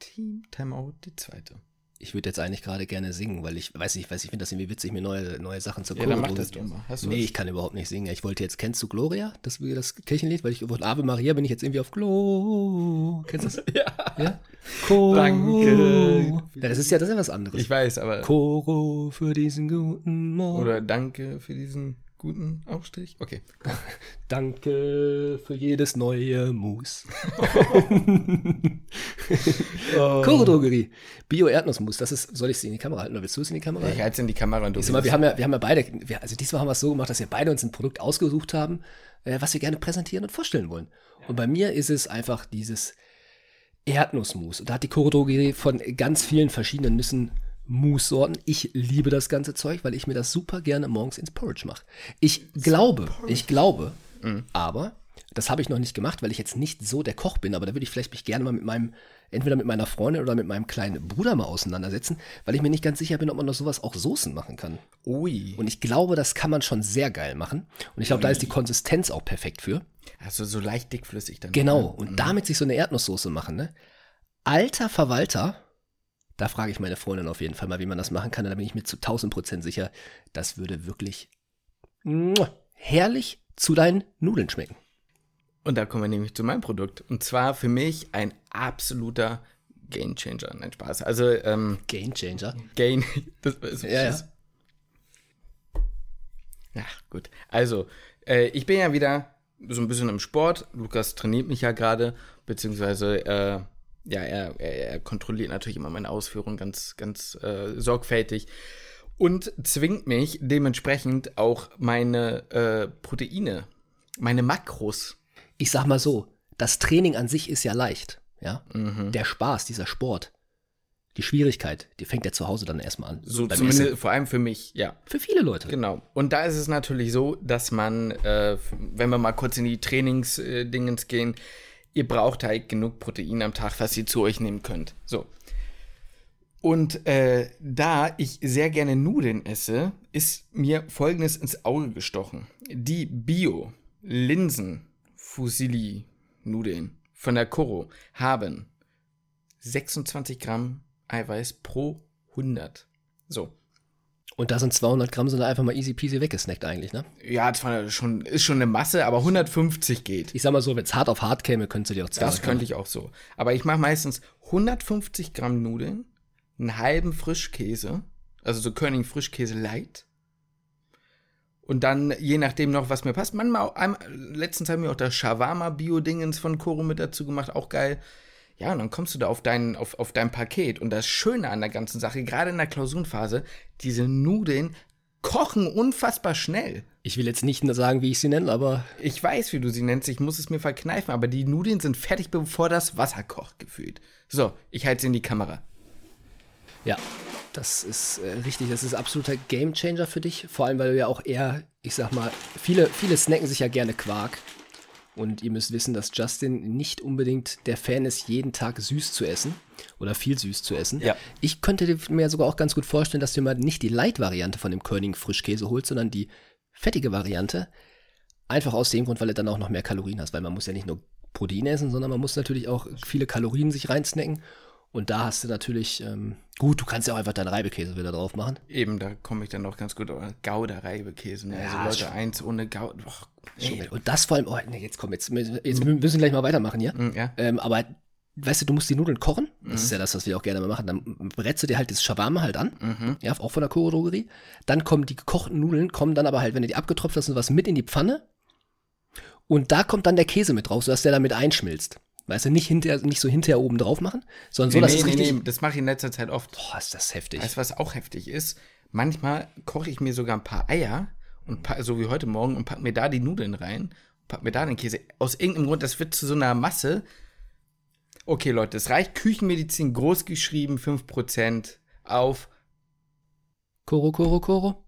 Team Timeout, die zweite. Ich würde jetzt eigentlich gerade gerne singen, weil ich weiß nicht, weiß ich finde das irgendwie witzig, mir neue, neue Sachen zu gucken. Ja, dann mach das doch mal. Hast du nee, was? ich kann überhaupt nicht singen. Ich wollte jetzt, kennst du Gloria? Das, das Kirchenlied, weil ich von Ave Maria bin ich jetzt irgendwie auf Glo. Kennst du das? [laughs] ja. ja? Ko Danke. Ja, das ist ja, das ist ja was anderes. Ich weiß, aber. Koro für diesen guten Morgen. Oder Danke für diesen guten Aufstrich? Okay. [laughs] Danke für jedes neue Mus. [laughs] [laughs] oh. Drogerie. Bio-Erdnussmus. Das ist, soll ich sie in die Kamera halten oder willst du es in die Kamera halten? Ich halte es in die Kamera und du mal, wir haben ja, wir haben ja beide, wir, also diesmal haben wir es so gemacht, dass wir beide uns ein Produkt ausgesucht haben, äh, was wir gerne präsentieren und vorstellen wollen. Ja. Und bei mir ist es einfach dieses Erdnussmus. Und da hat die Choro Drogerie von ganz vielen verschiedenen Nüssen Mousse-Sorten. Ich liebe das ganze Zeug, weil ich mir das super gerne morgens ins Porridge mache. Ich glaube, ich glaube, mhm. aber das habe ich noch nicht gemacht, weil ich jetzt nicht so der Koch bin, aber da würde ich vielleicht mich gerne mal mit meinem, entweder mit meiner Freundin oder mit meinem kleinen Bruder mal auseinandersetzen, weil ich mir nicht ganz sicher bin, ob man aus sowas auch Soßen machen kann. Ui. Und ich glaube, das kann man schon sehr geil machen. Und ich glaube, da ist die Konsistenz auch perfekt für. Also so leicht dickflüssig dann. Genau. Und mhm. damit sich so eine Erdnusssoße machen, ne? Alter Verwalter, da frage ich meine Freundin auf jeden Fall mal, wie man das machen kann. Da bin ich mir zu 1000 Prozent sicher, das würde wirklich herrlich zu deinen Nudeln schmecken. Und da kommen wir nämlich zu meinem Produkt. Und zwar für mich ein absoluter Game Changer. Nein, Spaß. Also, ähm, Game Changer? Gain. [laughs] Das ist, ja, ja. ja, gut. Also, äh, ich bin ja wieder so ein bisschen im Sport. Lukas trainiert mich ja gerade, beziehungsweise äh, ja, er, er, er, kontrolliert natürlich immer meine Ausführungen ganz, ganz äh, sorgfältig und zwingt mich dementsprechend auch meine äh, Proteine, meine Makros. Ich sag mal so, das Training an sich ist ja leicht, ja. Mhm. Der Spaß, dieser Sport, die Schwierigkeit, die fängt ja zu Hause dann erstmal an. So zumindest vor allem für mich, ja. Für viele Leute. Genau. Und da ist es natürlich so, dass man, äh, wenn wir mal kurz in die Trainingsdingens äh, gehen, ihr braucht halt genug Protein am Tag, was ihr zu euch nehmen könnt. So. Und äh, da ich sehr gerne Nudeln esse, ist mir folgendes ins Auge gestochen. Die Bio Linsen Fusilli Nudeln von der Koro haben 26 Gramm Eiweiß pro 100. So. Und da sind 200 Gramm sind einfach mal easy peasy weggesnackt eigentlich, ne? Ja, zwar schon, ist schon eine Masse, aber 150 geht. Ich sag mal so, wenn es hart auf hart käme, könntest du dir auch 200 Das könnte ich auch so. Aber ich mache meistens 150 Gramm Nudeln, einen halben Frischkäse, also so König Frischkäse light. Und dann, je nachdem noch, was mir passt, manchmal, auch, letztens haben wir auch das Shawarma-Bio-Dingens von Koro mit dazu gemacht, auch geil. Ja, und dann kommst du da auf dein, auf, auf dein Paket. Und das Schöne an der ganzen Sache, gerade in der Klausurenphase, diese Nudeln kochen unfassbar schnell. Ich will jetzt nicht sagen, wie ich sie nenne, aber. Ich weiß, wie du sie nennst, ich muss es mir verkneifen, aber die Nudeln sind fertig, bevor das Wasser kocht, gefühlt. So, ich halte sie in die Kamera. Ja, das ist äh, richtig, das ist absoluter Gamechanger für dich. Vor allem, weil du ja auch eher, ich sag mal, viele, viele snacken sich ja gerne Quark. Und ihr müsst wissen, dass Justin nicht unbedingt der Fan ist, jeden Tag süß zu essen oder viel süß zu essen. Ja. Ich könnte mir sogar auch ganz gut vorstellen, dass du mal nicht die Light-Variante von dem König Frischkäse holst, sondern die fettige Variante. Einfach aus dem Grund, weil du dann auch noch mehr Kalorien hast, weil man muss ja nicht nur Protein essen, sondern man muss natürlich auch viele Kalorien sich reinsnacken. Und da hast du natürlich, ähm, gut, du kannst ja auch einfach deinen Reibekäse wieder drauf machen. Eben, da komme ich dann noch ganz gut. Gouda-Reibekäse. Ne? Ja, also Leute, eins ohne Gouda. Nee, und das vor allem, oh, nee, jetzt komm, jetzt, jetzt müssen wir gleich mal weitermachen hier. Mm, ja. Ähm, aber weißt du, du musst die Nudeln kochen. Das mhm. ist ja das, was wir auch gerne mal machen. Dann brätst du dir halt das Shawarma halt an. Mhm. Ja, auch von der Choro-Drogerie. Dann kommen die gekochten Nudeln, kommen dann aber halt, wenn du die abgetropft hast, was mit in die Pfanne. Und da kommt dann der Käse mit drauf, sodass der damit einschmilzt. Weißt du, nicht, hinter, nicht so hinterher oben drauf machen, sondern so, dass nee, es richtig... Nee, das mache ich in letzter Zeit oft. Boah, ist das heftig. Weißt du, was auch heftig ist? Manchmal koche ich mir sogar ein paar Eier, und so wie heute Morgen, und pack mir da die Nudeln rein, pack mir da den Käse. Aus irgendeinem Grund, das wird zu so einer Masse. Okay, Leute, es reicht. Küchenmedizin groß geschrieben, 5% auf. Koro, Koro, Koro.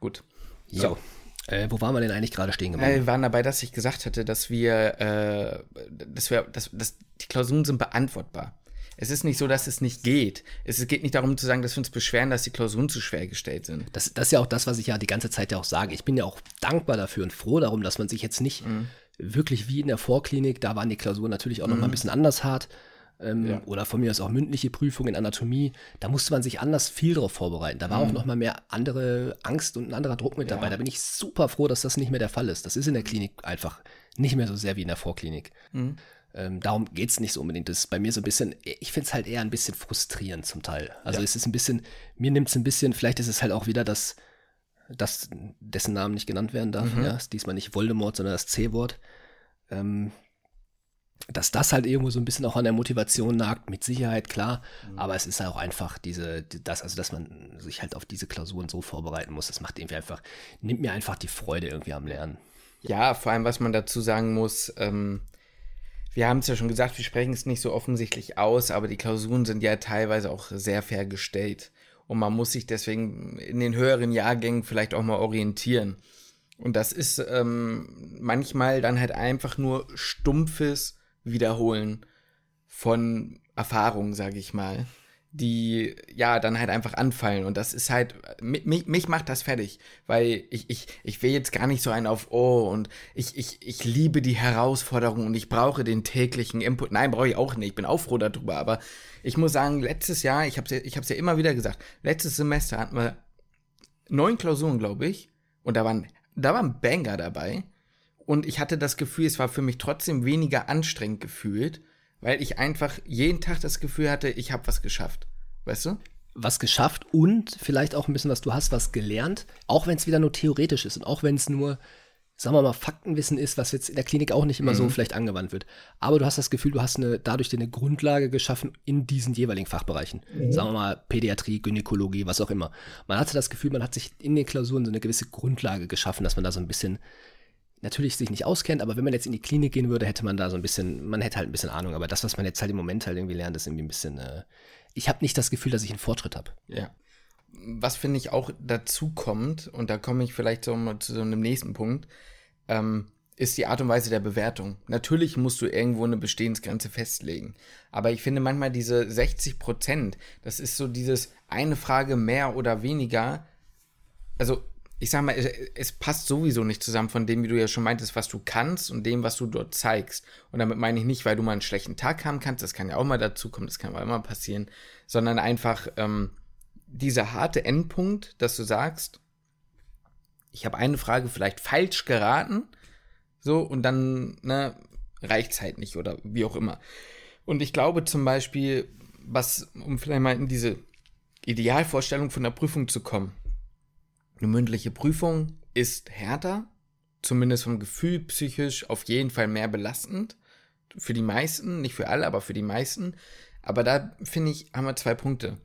Gut. So. Äh, wo waren wir denn eigentlich gerade stehen geblieben? Äh, wir waren dabei, dass ich gesagt hatte, dass wir, äh, dass wir, dass, dass die Klausuren sind beantwortbar. Es ist nicht so, dass es nicht geht. Es geht nicht darum zu sagen, dass wir uns beschweren, dass die Klausuren zu schwer gestellt sind. Das, das ist ja auch das, was ich ja die ganze Zeit ja auch sage. Ich bin ja auch dankbar dafür und froh darum, dass man sich jetzt nicht mhm. wirklich wie in der Vorklinik, da waren die Klausuren natürlich auch mhm. noch mal ein bisschen anders hart, ähm, ja. oder von mir aus auch mündliche Prüfungen in Anatomie, da musste man sich anders viel darauf vorbereiten. Da war mhm. auch noch mal mehr andere Angst und ein anderer Druck mit ja. dabei. Da bin ich super froh, dass das nicht mehr der Fall ist. Das ist in der Klinik einfach nicht mehr so sehr wie in der Vorklinik. Mhm. Ähm, darum geht es nicht so unbedingt. Das ist bei mir so ein bisschen, ich finde es halt eher ein bisschen frustrierend zum Teil. Also ja. es ist ein bisschen, mir nimmt es ein bisschen, vielleicht ist es halt auch wieder das, das, dessen Namen nicht genannt werden darf. Mhm. Ja, ist diesmal nicht Voldemort, sondern das C-Wort. Ähm, dass das halt irgendwo so ein bisschen auch an der Motivation nagt, mit Sicherheit, klar. Mhm. Aber es ist halt auch einfach diese, das, also dass man sich halt auf diese Klausuren so vorbereiten muss, das macht irgendwie einfach, nimmt mir einfach die Freude irgendwie am Lernen. Ja, vor allem, was man dazu sagen muss, ähm, wir haben es ja schon gesagt, wir sprechen es nicht so offensichtlich aus, aber die Klausuren sind ja teilweise auch sehr fair gestellt. Und man muss sich deswegen in den höheren Jahrgängen vielleicht auch mal orientieren. Und das ist ähm, manchmal dann halt einfach nur stumpfes Wiederholen von Erfahrungen, sage ich mal, die ja dann halt einfach anfallen. Und das ist halt, mich, mich macht das fertig, weil ich, ich, ich will jetzt gar nicht so einen auf Oh und ich, ich, ich liebe die Herausforderung und ich brauche den täglichen Input. Nein, brauche ich auch nicht, ich bin auch froh darüber, aber ich muss sagen, letztes Jahr, ich habe es ich ja immer wieder gesagt, letztes Semester hatten wir neun Klausuren, glaube ich, und da waren, da waren Banger dabei. Und ich hatte das Gefühl, es war für mich trotzdem weniger anstrengend gefühlt, weil ich einfach jeden Tag das Gefühl hatte, ich habe was geschafft. Weißt du? Was geschafft und vielleicht auch ein bisschen was du hast, was gelernt, auch wenn es wieder nur theoretisch ist und auch wenn es nur, sagen wir mal, Faktenwissen ist, was jetzt in der Klinik auch nicht immer mhm. so vielleicht angewandt wird. Aber du hast das Gefühl, du hast eine, dadurch eine Grundlage geschaffen in diesen jeweiligen Fachbereichen. Mhm. Sagen wir mal Pädiatrie, Gynäkologie, was auch immer. Man hatte das Gefühl, man hat sich in den Klausuren so eine gewisse Grundlage geschaffen, dass man da so ein bisschen natürlich sich nicht auskennt, aber wenn man jetzt in die Klinik gehen würde, hätte man da so ein bisschen, man hätte halt ein bisschen Ahnung, aber das, was man jetzt halt im Moment halt irgendwie lernt, ist irgendwie ein bisschen, äh, ich habe nicht das Gefühl, dass ich einen Fortschritt habe. Ja. Was finde ich auch dazu kommt, und da komme ich vielleicht so zu so einem nächsten Punkt, ähm, ist die Art und Weise der Bewertung. Natürlich musst du irgendwo eine Bestehensgrenze festlegen. Aber ich finde manchmal diese 60 Prozent, das ist so dieses eine Frage mehr oder weniger. Also ich sag mal, es passt sowieso nicht zusammen von dem, wie du ja schon meintest, was du kannst und dem, was du dort zeigst. Und damit meine ich nicht, weil du mal einen schlechten Tag haben kannst, das kann ja auch mal dazu kommen, das kann auch immer passieren, sondern einfach ähm, dieser harte Endpunkt, dass du sagst, ich habe eine Frage vielleicht falsch geraten, so, und dann, ne, reicht's halt nicht oder wie auch immer. Und ich glaube zum Beispiel, was, um vielleicht mal in diese Idealvorstellung von der Prüfung zu kommen, eine mündliche Prüfung ist härter, zumindest vom Gefühl psychisch auf jeden Fall mehr belastend. Für die meisten, nicht für alle, aber für die meisten. Aber da finde ich, haben wir zwei Punkte.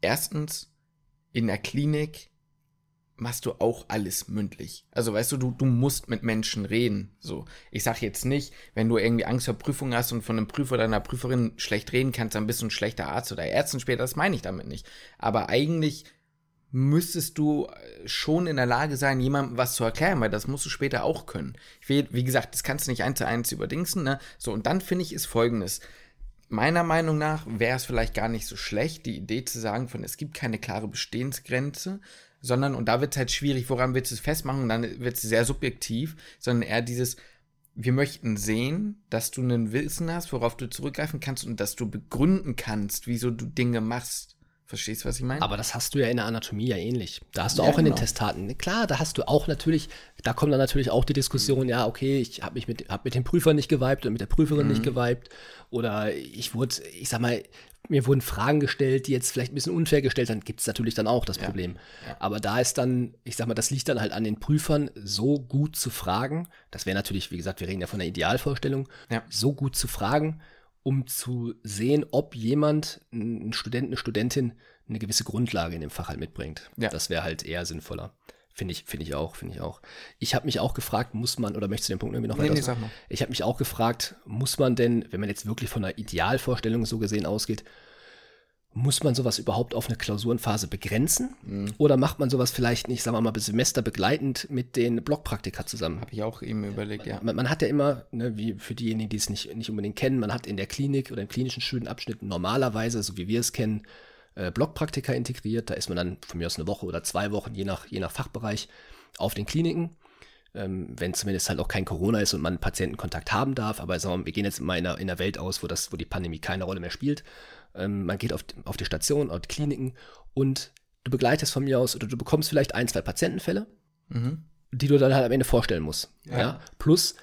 Erstens, in der Klinik machst du auch alles mündlich. Also weißt du, du, du musst mit Menschen reden. So, ich sag jetzt nicht, wenn du irgendwie Angst vor Prüfung hast und von einem Prüfer oder einer Prüferin schlecht reden kannst, dann bist du ein schlechter Arzt oder Ärztin später. Das meine ich damit nicht. Aber eigentlich müsstest du äh, schon in der Lage sein, jemandem was zu erklären, weil das musst du später auch können. Will, wie gesagt, das kannst du nicht eins zu eins überdingsen, ne? So, und dann finde ich ist folgendes. Meiner Meinung nach wäre es vielleicht gar nicht so schlecht, die Idee zu sagen, von es gibt keine klare Bestehensgrenze, sondern, und da wird es halt schwierig, woran willst du es festmachen, und dann wird es sehr subjektiv, sondern eher dieses, wir möchten sehen, dass du ein Wissen hast, worauf du zurückgreifen kannst und dass du begründen kannst, wieso du Dinge machst. Verstehst du, was ich meine? Aber das hast du ja in der Anatomie ja ähnlich. Da hast du ja, auch in genau. den Testaten. Klar, da hast du auch natürlich, da kommt dann natürlich auch die Diskussion, ja, okay, ich habe mich mit, hab mit dem Prüfer nicht geweibt oder mit der Prüferin mhm. nicht geweibt. Oder ich wurde, ich sag mal, mir wurden Fragen gestellt, die jetzt vielleicht ein bisschen unfair gestellt sind, gibt es natürlich dann auch das ja. Problem. Ja. Aber da ist dann, ich sag mal, das liegt dann halt an den Prüfern, so gut zu fragen. Das wäre natürlich, wie gesagt, wir reden ja von der Idealvorstellung, ja. so gut zu fragen um zu sehen, ob jemand, ein Student, eine Studentin, eine gewisse Grundlage in dem Fach halt mitbringt. Ja. Das wäre halt eher sinnvoller. Finde ich, finde ich auch, finde ich auch. Ich habe mich auch gefragt, muss man, oder möchtest du den Punkt irgendwie noch nee, weiter? Nee, ich habe mich auch gefragt, muss man denn, wenn man jetzt wirklich von einer Idealvorstellung so gesehen ausgeht, muss man sowas überhaupt auf eine Klausurenphase begrenzen? Mhm. Oder macht man sowas vielleicht nicht, sagen wir mal, semesterbegleitend mit den Blockpraktika zusammen? Habe ich auch eben überlegt, ja. Man, man hat ja immer, ne, wie für diejenigen, die es nicht, nicht unbedingt kennen, man hat in der Klinik oder im klinischen Studienabschnitt normalerweise, so wie wir es kennen, äh, Blockpraktika integriert. Da ist man dann von mir aus eine Woche oder zwei Wochen, je nach, je nach Fachbereich, auf den Kliniken. Ähm, wenn zumindest halt auch kein Corona ist und man Patientenkontakt haben darf. Aber sagen wir, mal, wir gehen jetzt mal in einer, in einer Welt aus, wo, das, wo die Pandemie keine Rolle mehr spielt. Ähm, man geht auf, auf die Station, auf die Kliniken und du begleitest von mir aus oder du bekommst vielleicht ein, zwei Patientenfälle, mhm. die du dann halt am Ende vorstellen musst. Ja. ja. Plus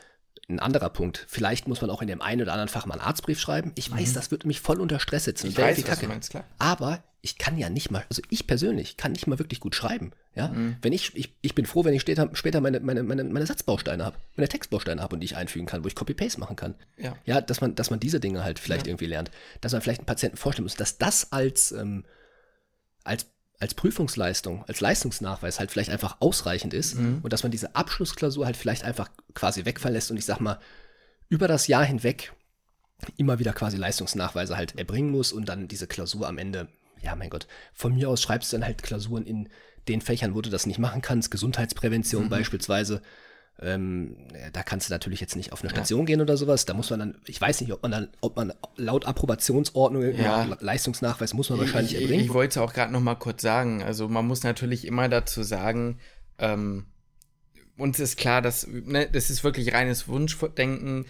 ein anderer Punkt, vielleicht muss man auch in dem einen oder anderen Fach mal einen Arztbrief schreiben. Ich weiß, mhm. das wird mich voll unter Stress setzen. Ich weiß, du meinst, klar. Aber ich kann ja nicht mal, also ich persönlich kann nicht mal wirklich gut schreiben. Ja, mhm. wenn ich, ich, ich bin froh, wenn ich später, später meine, meine, meine, meine Satzbausteine habe, meine Textbausteine habe und die ich einfügen kann, wo ich Copy-Paste machen kann. Ja. ja, dass man, dass man diese Dinge halt vielleicht ja. irgendwie lernt. Dass man vielleicht einen Patienten vorstellen muss, dass das als, ähm, als, als Prüfungsleistung, als Leistungsnachweis halt vielleicht einfach ausreichend ist mhm. und dass man diese Abschlussklausur halt vielleicht einfach quasi wegfallen lässt und ich sag mal, über das Jahr hinweg immer wieder quasi Leistungsnachweise halt erbringen muss und dann diese Klausur am Ende ja, mein Gott, von mir aus schreibst du dann halt Klausuren in den Fächern, wo du das nicht machen kannst, Gesundheitsprävention mhm. beispielsweise. Ähm, da kannst du natürlich jetzt nicht auf eine Station ja. gehen oder sowas. Da muss man dann, ich weiß nicht, ob man dann, ob man laut Approbationsordnung ja. Leistungsnachweis muss man wahrscheinlich ich, erbringen. Ich, ich wollte es auch gerade noch mal kurz sagen. Also man muss natürlich immer dazu sagen, ähm, uns ist klar, dass ne, das ist wirklich reines Wunschdenken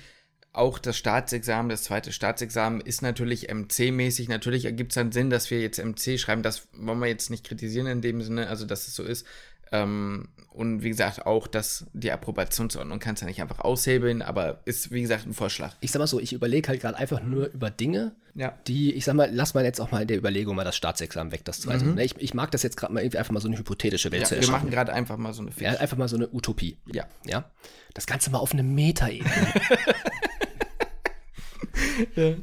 auch das Staatsexamen, das zweite Staatsexamen ist natürlich MC-mäßig. Natürlich ergibt es dann Sinn, dass wir jetzt MC schreiben. Das wollen wir jetzt nicht kritisieren in dem Sinne, also dass es so ist. Ähm, und wie gesagt, auch, dass die Approbationsordnung kannst du ja nicht einfach aushebeln, aber ist, wie gesagt, ein Vorschlag. Ich sag mal so, ich überlege halt gerade einfach nur über Dinge, ja. die, ich sag mal, lass mal jetzt auch mal in der Überlegung mal das Staatsexamen weg, das zweite. Mhm. Ne, ich, ich, mag das jetzt gerade mal irgendwie einfach mal so eine hypothetische Welt ja, zu erschaffen. Wir machen gerade einfach mal so eine Ja, einfach mal so eine Utopie. Ja. Ja. Das Ganze mal auf eine Metaebene. [laughs] ja.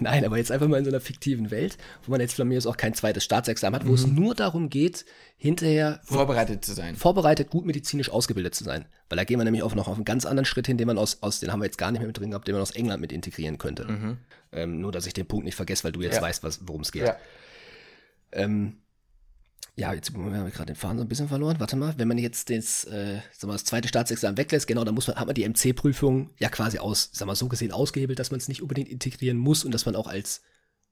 Nein, aber jetzt einfach mal in so einer fiktiven Welt, wo man jetzt von mir aus auch kein zweites Staatsexamen hat, wo mhm. es nur darum geht, hinterher vorbereitet zu sein. Vorbereitet, gut medizinisch ausgebildet zu sein. Weil da gehen wir nämlich auch noch auf einen ganz anderen Schritt hin, den man aus, aus den haben wir jetzt gar nicht mehr mit drin gehabt, den man aus England mit integrieren könnte. Mhm. Ähm, nur, dass ich den Punkt nicht vergesse, weil du jetzt ja. weißt, worum es geht. Ja. Ähm, ja, jetzt haben wir gerade den Faden so ein bisschen verloren. Warte mal, wenn man jetzt das, äh, sag mal, das zweite Staatsexamen weglässt, genau, dann muss man, hat man die MC-Prüfung ja quasi aus, sag mal, so gesehen ausgehebelt, dass man es nicht unbedingt integrieren muss und dass man auch als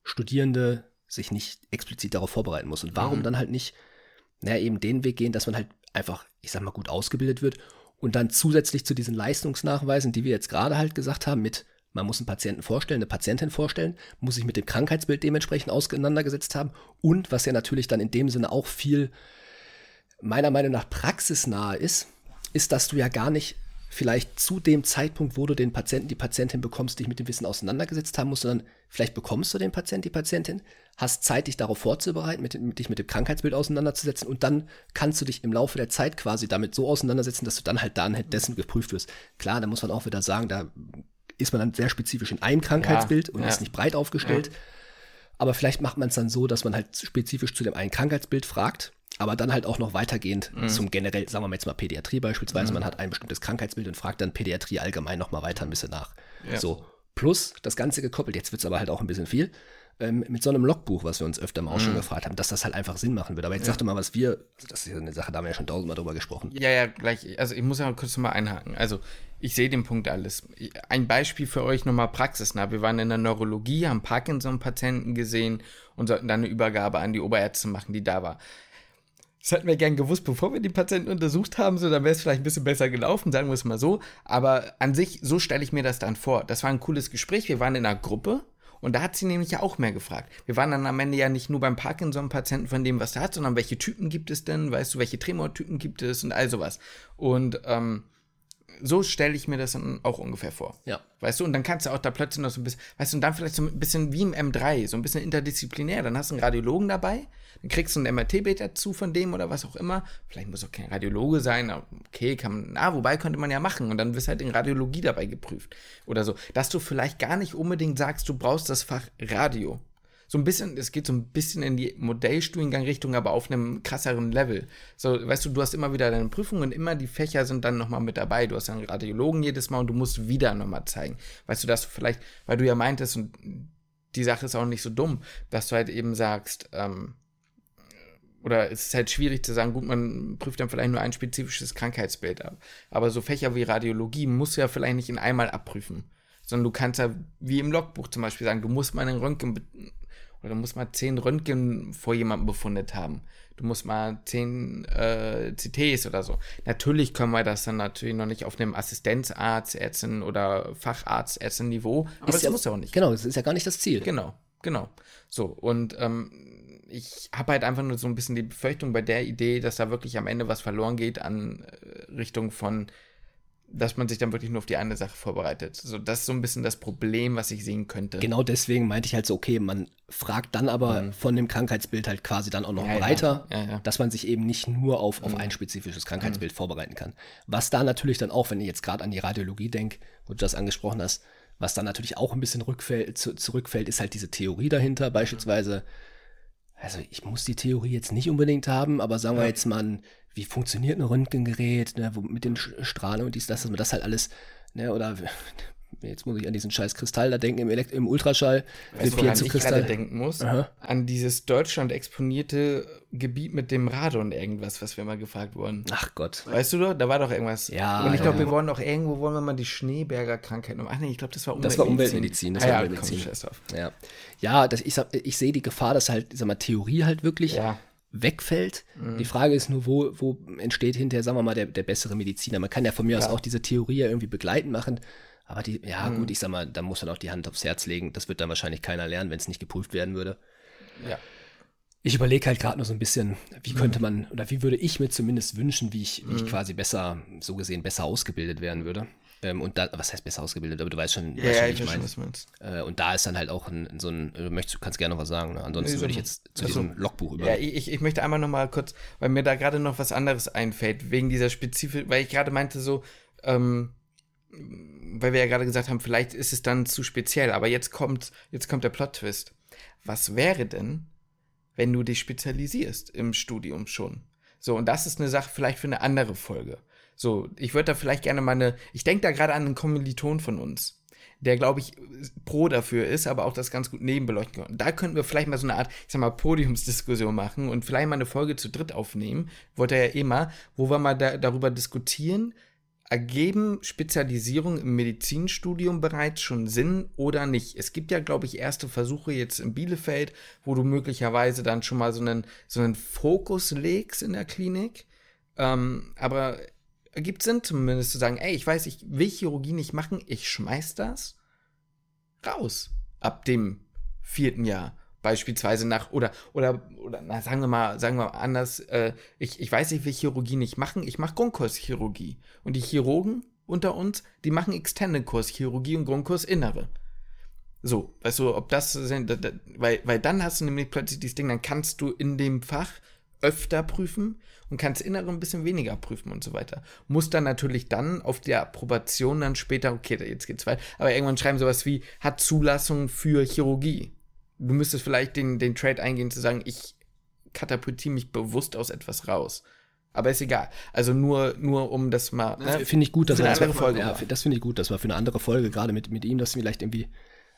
Studierende sich nicht explizit darauf vorbereiten muss. Und warum mhm. dann halt nicht, naja, eben den Weg gehen, dass man halt einfach, ich sag mal, gut ausgebildet wird und dann zusätzlich zu diesen Leistungsnachweisen, die wir jetzt gerade halt gesagt haben, mit man muss einen Patienten vorstellen, eine Patientin vorstellen, muss sich mit dem Krankheitsbild dementsprechend auseinandergesetzt haben und was ja natürlich dann in dem Sinne auch viel meiner Meinung nach praxisnah ist, ist, dass du ja gar nicht vielleicht zu dem Zeitpunkt, wo du den Patienten, die Patientin bekommst, dich mit dem Wissen auseinandergesetzt haben musst, sondern vielleicht bekommst du den Patienten, die Patientin, hast Zeit, dich darauf vorzubereiten, mit, dich mit dem Krankheitsbild auseinanderzusetzen und dann kannst du dich im Laufe der Zeit quasi damit so auseinandersetzen, dass du dann halt dann dessen geprüft wirst. Klar, da muss man auch wieder sagen, da ist man dann sehr spezifisch in einem Krankheitsbild ja, und ja. ist nicht breit aufgestellt. Aber vielleicht macht man es dann so, dass man halt spezifisch zu dem einen Krankheitsbild fragt, aber dann halt auch noch weitergehend mhm. zum generell, sagen wir mal jetzt mal Pädiatrie beispielsweise, mhm. man hat ein bestimmtes Krankheitsbild und fragt dann Pädiatrie allgemein nochmal weiter ein bisschen nach. So, plus das Ganze gekoppelt, jetzt wird es aber halt auch ein bisschen viel, ähm, mit so einem Logbuch, was wir uns öfter mal auch mhm. schon gefragt haben, dass das halt einfach Sinn machen würde. Aber jetzt ja. sag doch mal, was wir, also das ist ja eine Sache, da haben wir ja schon tausendmal drüber gesprochen. Ja, ja, gleich. Also ich muss ja kurz mal einhaken. Also ich sehe den Punkt alles. Ein Beispiel für euch nochmal praxisnah. Wir waren in der Neurologie, haben Parkinson-Patienten gesehen und sollten dann eine Übergabe an die Oberärzte machen, die da war. Das hätten wir gern gewusst, bevor wir die Patienten untersucht haben, so dann wäre es vielleicht ein bisschen besser gelaufen, sagen wir es mal so. Aber an sich, so stelle ich mir das dann vor. Das war ein cooles Gespräch. Wir waren in einer Gruppe und da hat sie nämlich ja auch mehr gefragt. Wir waren dann am Ende ja nicht nur beim Parkinson-Patienten von dem, was er hat, sondern welche Typen gibt es denn? Weißt du, welche Tremortypen gibt es und all sowas. Und ähm, so stelle ich mir das dann auch ungefähr vor. Ja. Weißt du, und dann kannst du auch da plötzlich noch so ein bisschen, weißt du, und dann vielleicht so ein bisschen wie im M3, so ein bisschen interdisziplinär. Dann hast du einen Radiologen dabei, dann kriegst du ein MRT-Bild dazu von dem oder was auch immer. Vielleicht muss auch kein Radiologe sein, okay, kann man, na, wobei könnte man ja machen und dann wirst halt in Radiologie dabei geprüft oder so. Dass du vielleicht gar nicht unbedingt sagst, du brauchst das Fach Radio so ein bisschen, es geht so ein bisschen in die Modellstudiengang-Richtung, aber auf einem krasseren Level. So, weißt du, du hast immer wieder deine Prüfungen und immer die Fächer sind dann nochmal mit dabei. Du hast einen Radiologen jedes Mal und du musst wieder nochmal zeigen. Weißt du, dass du vielleicht, weil du ja meintest, und die Sache ist auch nicht so dumm, dass du halt eben sagst, ähm, oder es ist halt schwierig zu sagen, gut, man prüft dann vielleicht nur ein spezifisches Krankheitsbild ab. Aber so Fächer wie Radiologie musst du ja vielleicht nicht in einmal abprüfen. Sondern du kannst ja, wie im Logbuch zum Beispiel sagen, du musst mal einen Röntgen oder du musst mal zehn Röntgen vor jemandem befundet haben. Du musst mal zehn äh, CTs oder so. Natürlich können wir das dann natürlich noch nicht auf einem Assistenzarzt, Ärztin oder Facharzt, Ärztin Niveau. Aber ist das ja, muss ja auch nicht. Genau, das ist ja gar nicht das Ziel. Genau, genau. So, und ähm, ich habe halt einfach nur so ein bisschen die Befürchtung bei der Idee, dass da wirklich am Ende was verloren geht an äh, Richtung von dass man sich dann wirklich nur auf die eine Sache vorbereitet. So, das ist so ein bisschen das Problem, was ich sehen könnte. Genau deswegen meinte ich halt so, okay, man fragt dann aber mhm. von dem Krankheitsbild halt quasi dann auch noch ja, breiter, ja. Ja, dass man sich eben nicht nur auf, auf mhm. ein spezifisches Krankheitsbild mhm. vorbereiten kann. Was da natürlich dann auch, wenn ich jetzt gerade an die Radiologie denke, wo du das angesprochen hast, was dann natürlich auch ein bisschen rückfällt, zu, zurückfällt, ist halt diese Theorie dahinter, beispielsweise. Also ich muss die Theorie jetzt nicht unbedingt haben, aber sagen wir jetzt mal, wie funktioniert ein Röntgengerät, ne, wo, mit den Strahlen und dies, das, dass man das halt alles, ne, oder jetzt muss ich an diesen scheiß Kristall da denken im, Elekt im Ultraschall. Weißt woran ich gerade denken muss? Aha. An dieses Deutschland exponierte Gebiet mit dem Radon irgendwas, was wir mal gefragt wurden. Ach Gott. Weißt du doch, da war doch irgendwas. Ja. Und ich glaube, ja. wir wollen doch irgendwo, wollen wir mal die Schneeberger Krankheit Ach nee, ich glaube, das war Umweltmedizin. Das war Umweltmedizin. Das ah, war Umweltmedizin. Ja, ja. ja das, ich, ich sehe die Gefahr, dass halt, sag mal, Theorie halt wirklich ja wegfällt. Mhm. Die Frage ist nur, wo, wo entsteht hinterher, sagen wir mal, der, der bessere Mediziner. Man kann ja von mir ja. aus auch diese Theorie ja irgendwie begleiten machen. Aber die, ja mhm. gut, ich sag mal, da muss man auch die Hand aufs Herz legen. Das wird dann wahrscheinlich keiner lernen, wenn es nicht geprüft werden würde. Ja. Ich überlege halt gerade nur so ein bisschen, wie mhm. könnte man, oder wie würde ich mir zumindest wünschen, wie ich, wie ich mhm. quasi besser, so gesehen, besser ausgebildet werden würde. Ähm, und da, was heißt besser ausgebildet, aber du weißt schon, ja, weißt ja, ich, ich meine. was meinst. Äh, und da ist dann halt auch ein, so ein, du möchtest, kannst gerne noch was sagen, ne? ansonsten nee, würde ich jetzt zu also, diesem Logbuch über. Ja, ich, ich möchte einmal noch mal kurz, weil mir da gerade noch was anderes einfällt, wegen dieser Spezifik, weil ich gerade meinte so, ähm, weil wir ja gerade gesagt haben, vielleicht ist es dann zu speziell, aber jetzt kommt, jetzt kommt der Plot-Twist. Was wäre denn, wenn du dich spezialisierst im Studium schon? So, und das ist eine Sache vielleicht für eine andere Folge. So, ich würde da vielleicht gerne mal eine, ich denke da gerade an einen Kommiliton von uns, der, glaube ich, pro dafür ist, aber auch das ganz gut nebenbeleuchten kann. Da könnten wir vielleicht mal so eine Art, ich sag mal, Podiumsdiskussion machen und vielleicht mal eine Folge zu dritt aufnehmen, wollte er ja immer, wo wir mal da, darüber diskutieren, ergeben Spezialisierung im Medizinstudium bereits schon Sinn oder nicht? Es gibt ja, glaube ich, erste Versuche jetzt in Bielefeld, wo du möglicherweise dann schon mal so einen, so einen Fokus legst in der Klinik. Ähm, aber ergibt Sinn zumindest zu sagen, ey, ich weiß, ich will Chirurgie nicht machen, ich schmeiß das raus ab dem vierten Jahr beispielsweise nach oder oder oder na, sagen wir mal sagen wir mal anders äh, ich, ich weiß ich will Chirurgie nicht machen ich mache Grundkurschirurgie und die Chirurgen unter uns die machen externe Kurschirurgie und Grundkurs Innere so weißt du ob das sind weil weil dann hast du nämlich plötzlich dieses Ding dann kannst du in dem Fach öfter prüfen und kannst Innere ein bisschen weniger prüfen und so weiter. Muss dann natürlich dann auf der Approbation dann später, okay, jetzt geht's weiter, aber irgendwann schreiben sowas wie, hat Zulassung für Chirurgie. Du müsstest vielleicht den, den Trade eingehen zu sagen, ich katapultiere mich bewusst aus etwas raus. Aber ist egal. Also nur, nur um das mal. Ne? Finde ich gut, dass wir das, Folge ja, das finde ich gut, dass wir für eine andere Folge, gerade mit, mit ihm, das vielleicht irgendwie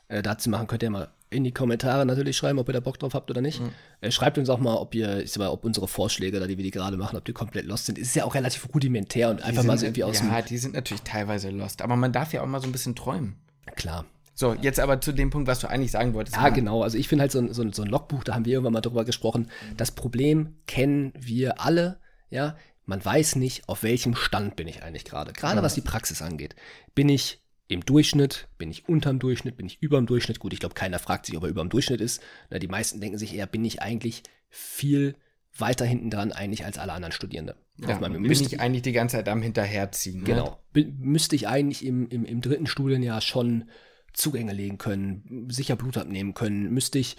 äh, dazu machen, könnt ihr mal in die Kommentare natürlich schreiben, ob ihr da Bock drauf habt oder nicht. Mhm. Äh, schreibt uns auch mal, ob ihr, ich sag mal, ob unsere Vorschläge, da die wir die gerade machen, ob die komplett lost sind. Es ist ja auch relativ rudimentär und einfach sind, mal so irgendwie aus Ja, die sind natürlich teilweise lost, aber man darf ja auch mal so ein bisschen träumen. Klar. So, jetzt aber zu dem Punkt, was du eigentlich sagen wolltest. Ja, Mann. genau. Also ich finde halt so ein, so, ein, so ein Logbuch, da haben wir irgendwann mal drüber gesprochen. Das Problem kennen wir alle, ja. Man weiß nicht, auf welchem Stand bin ich eigentlich gerade. Gerade ja. was die Praxis angeht. Bin ich im Durchschnitt, bin ich unterm Durchschnitt, bin ich überm Durchschnitt. Gut, ich glaube, keiner fragt sich, ob er überm Durchschnitt ist. Na, die meisten denken sich eher, bin ich eigentlich viel weiter hinten dran eigentlich als alle anderen Studierende. Ja, man, bin ich eigentlich die ganze Zeit am Hinterherziehen. Ne? Genau. Ne? Müsste ich eigentlich im, im, im dritten Studienjahr schon Zugänge legen können, sicher Blut abnehmen können, müsste ich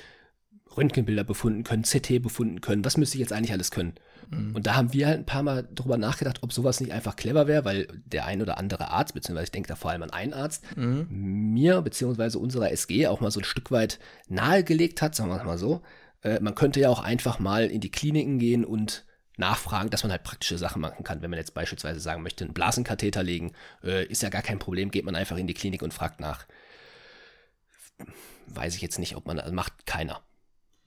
Röntgenbilder befunden können, CT befunden können, was müsste ich jetzt eigentlich alles können? Mhm. Und da haben wir halt ein paar Mal drüber nachgedacht, ob sowas nicht einfach clever wäre, weil der ein oder andere Arzt, beziehungsweise ich denke da vor allem an einen Arzt, mhm. mir beziehungsweise unserer SG auch mal so ein Stück weit nahegelegt hat, sagen wir mal so. Äh, man könnte ja auch einfach mal in die Kliniken gehen und nachfragen, dass man halt praktische Sachen machen kann. Wenn man jetzt beispielsweise sagen möchte, einen Blasenkatheter legen, äh, ist ja gar kein Problem, geht man einfach in die Klinik und fragt nach. Weiß ich jetzt nicht, ob man, also macht keiner.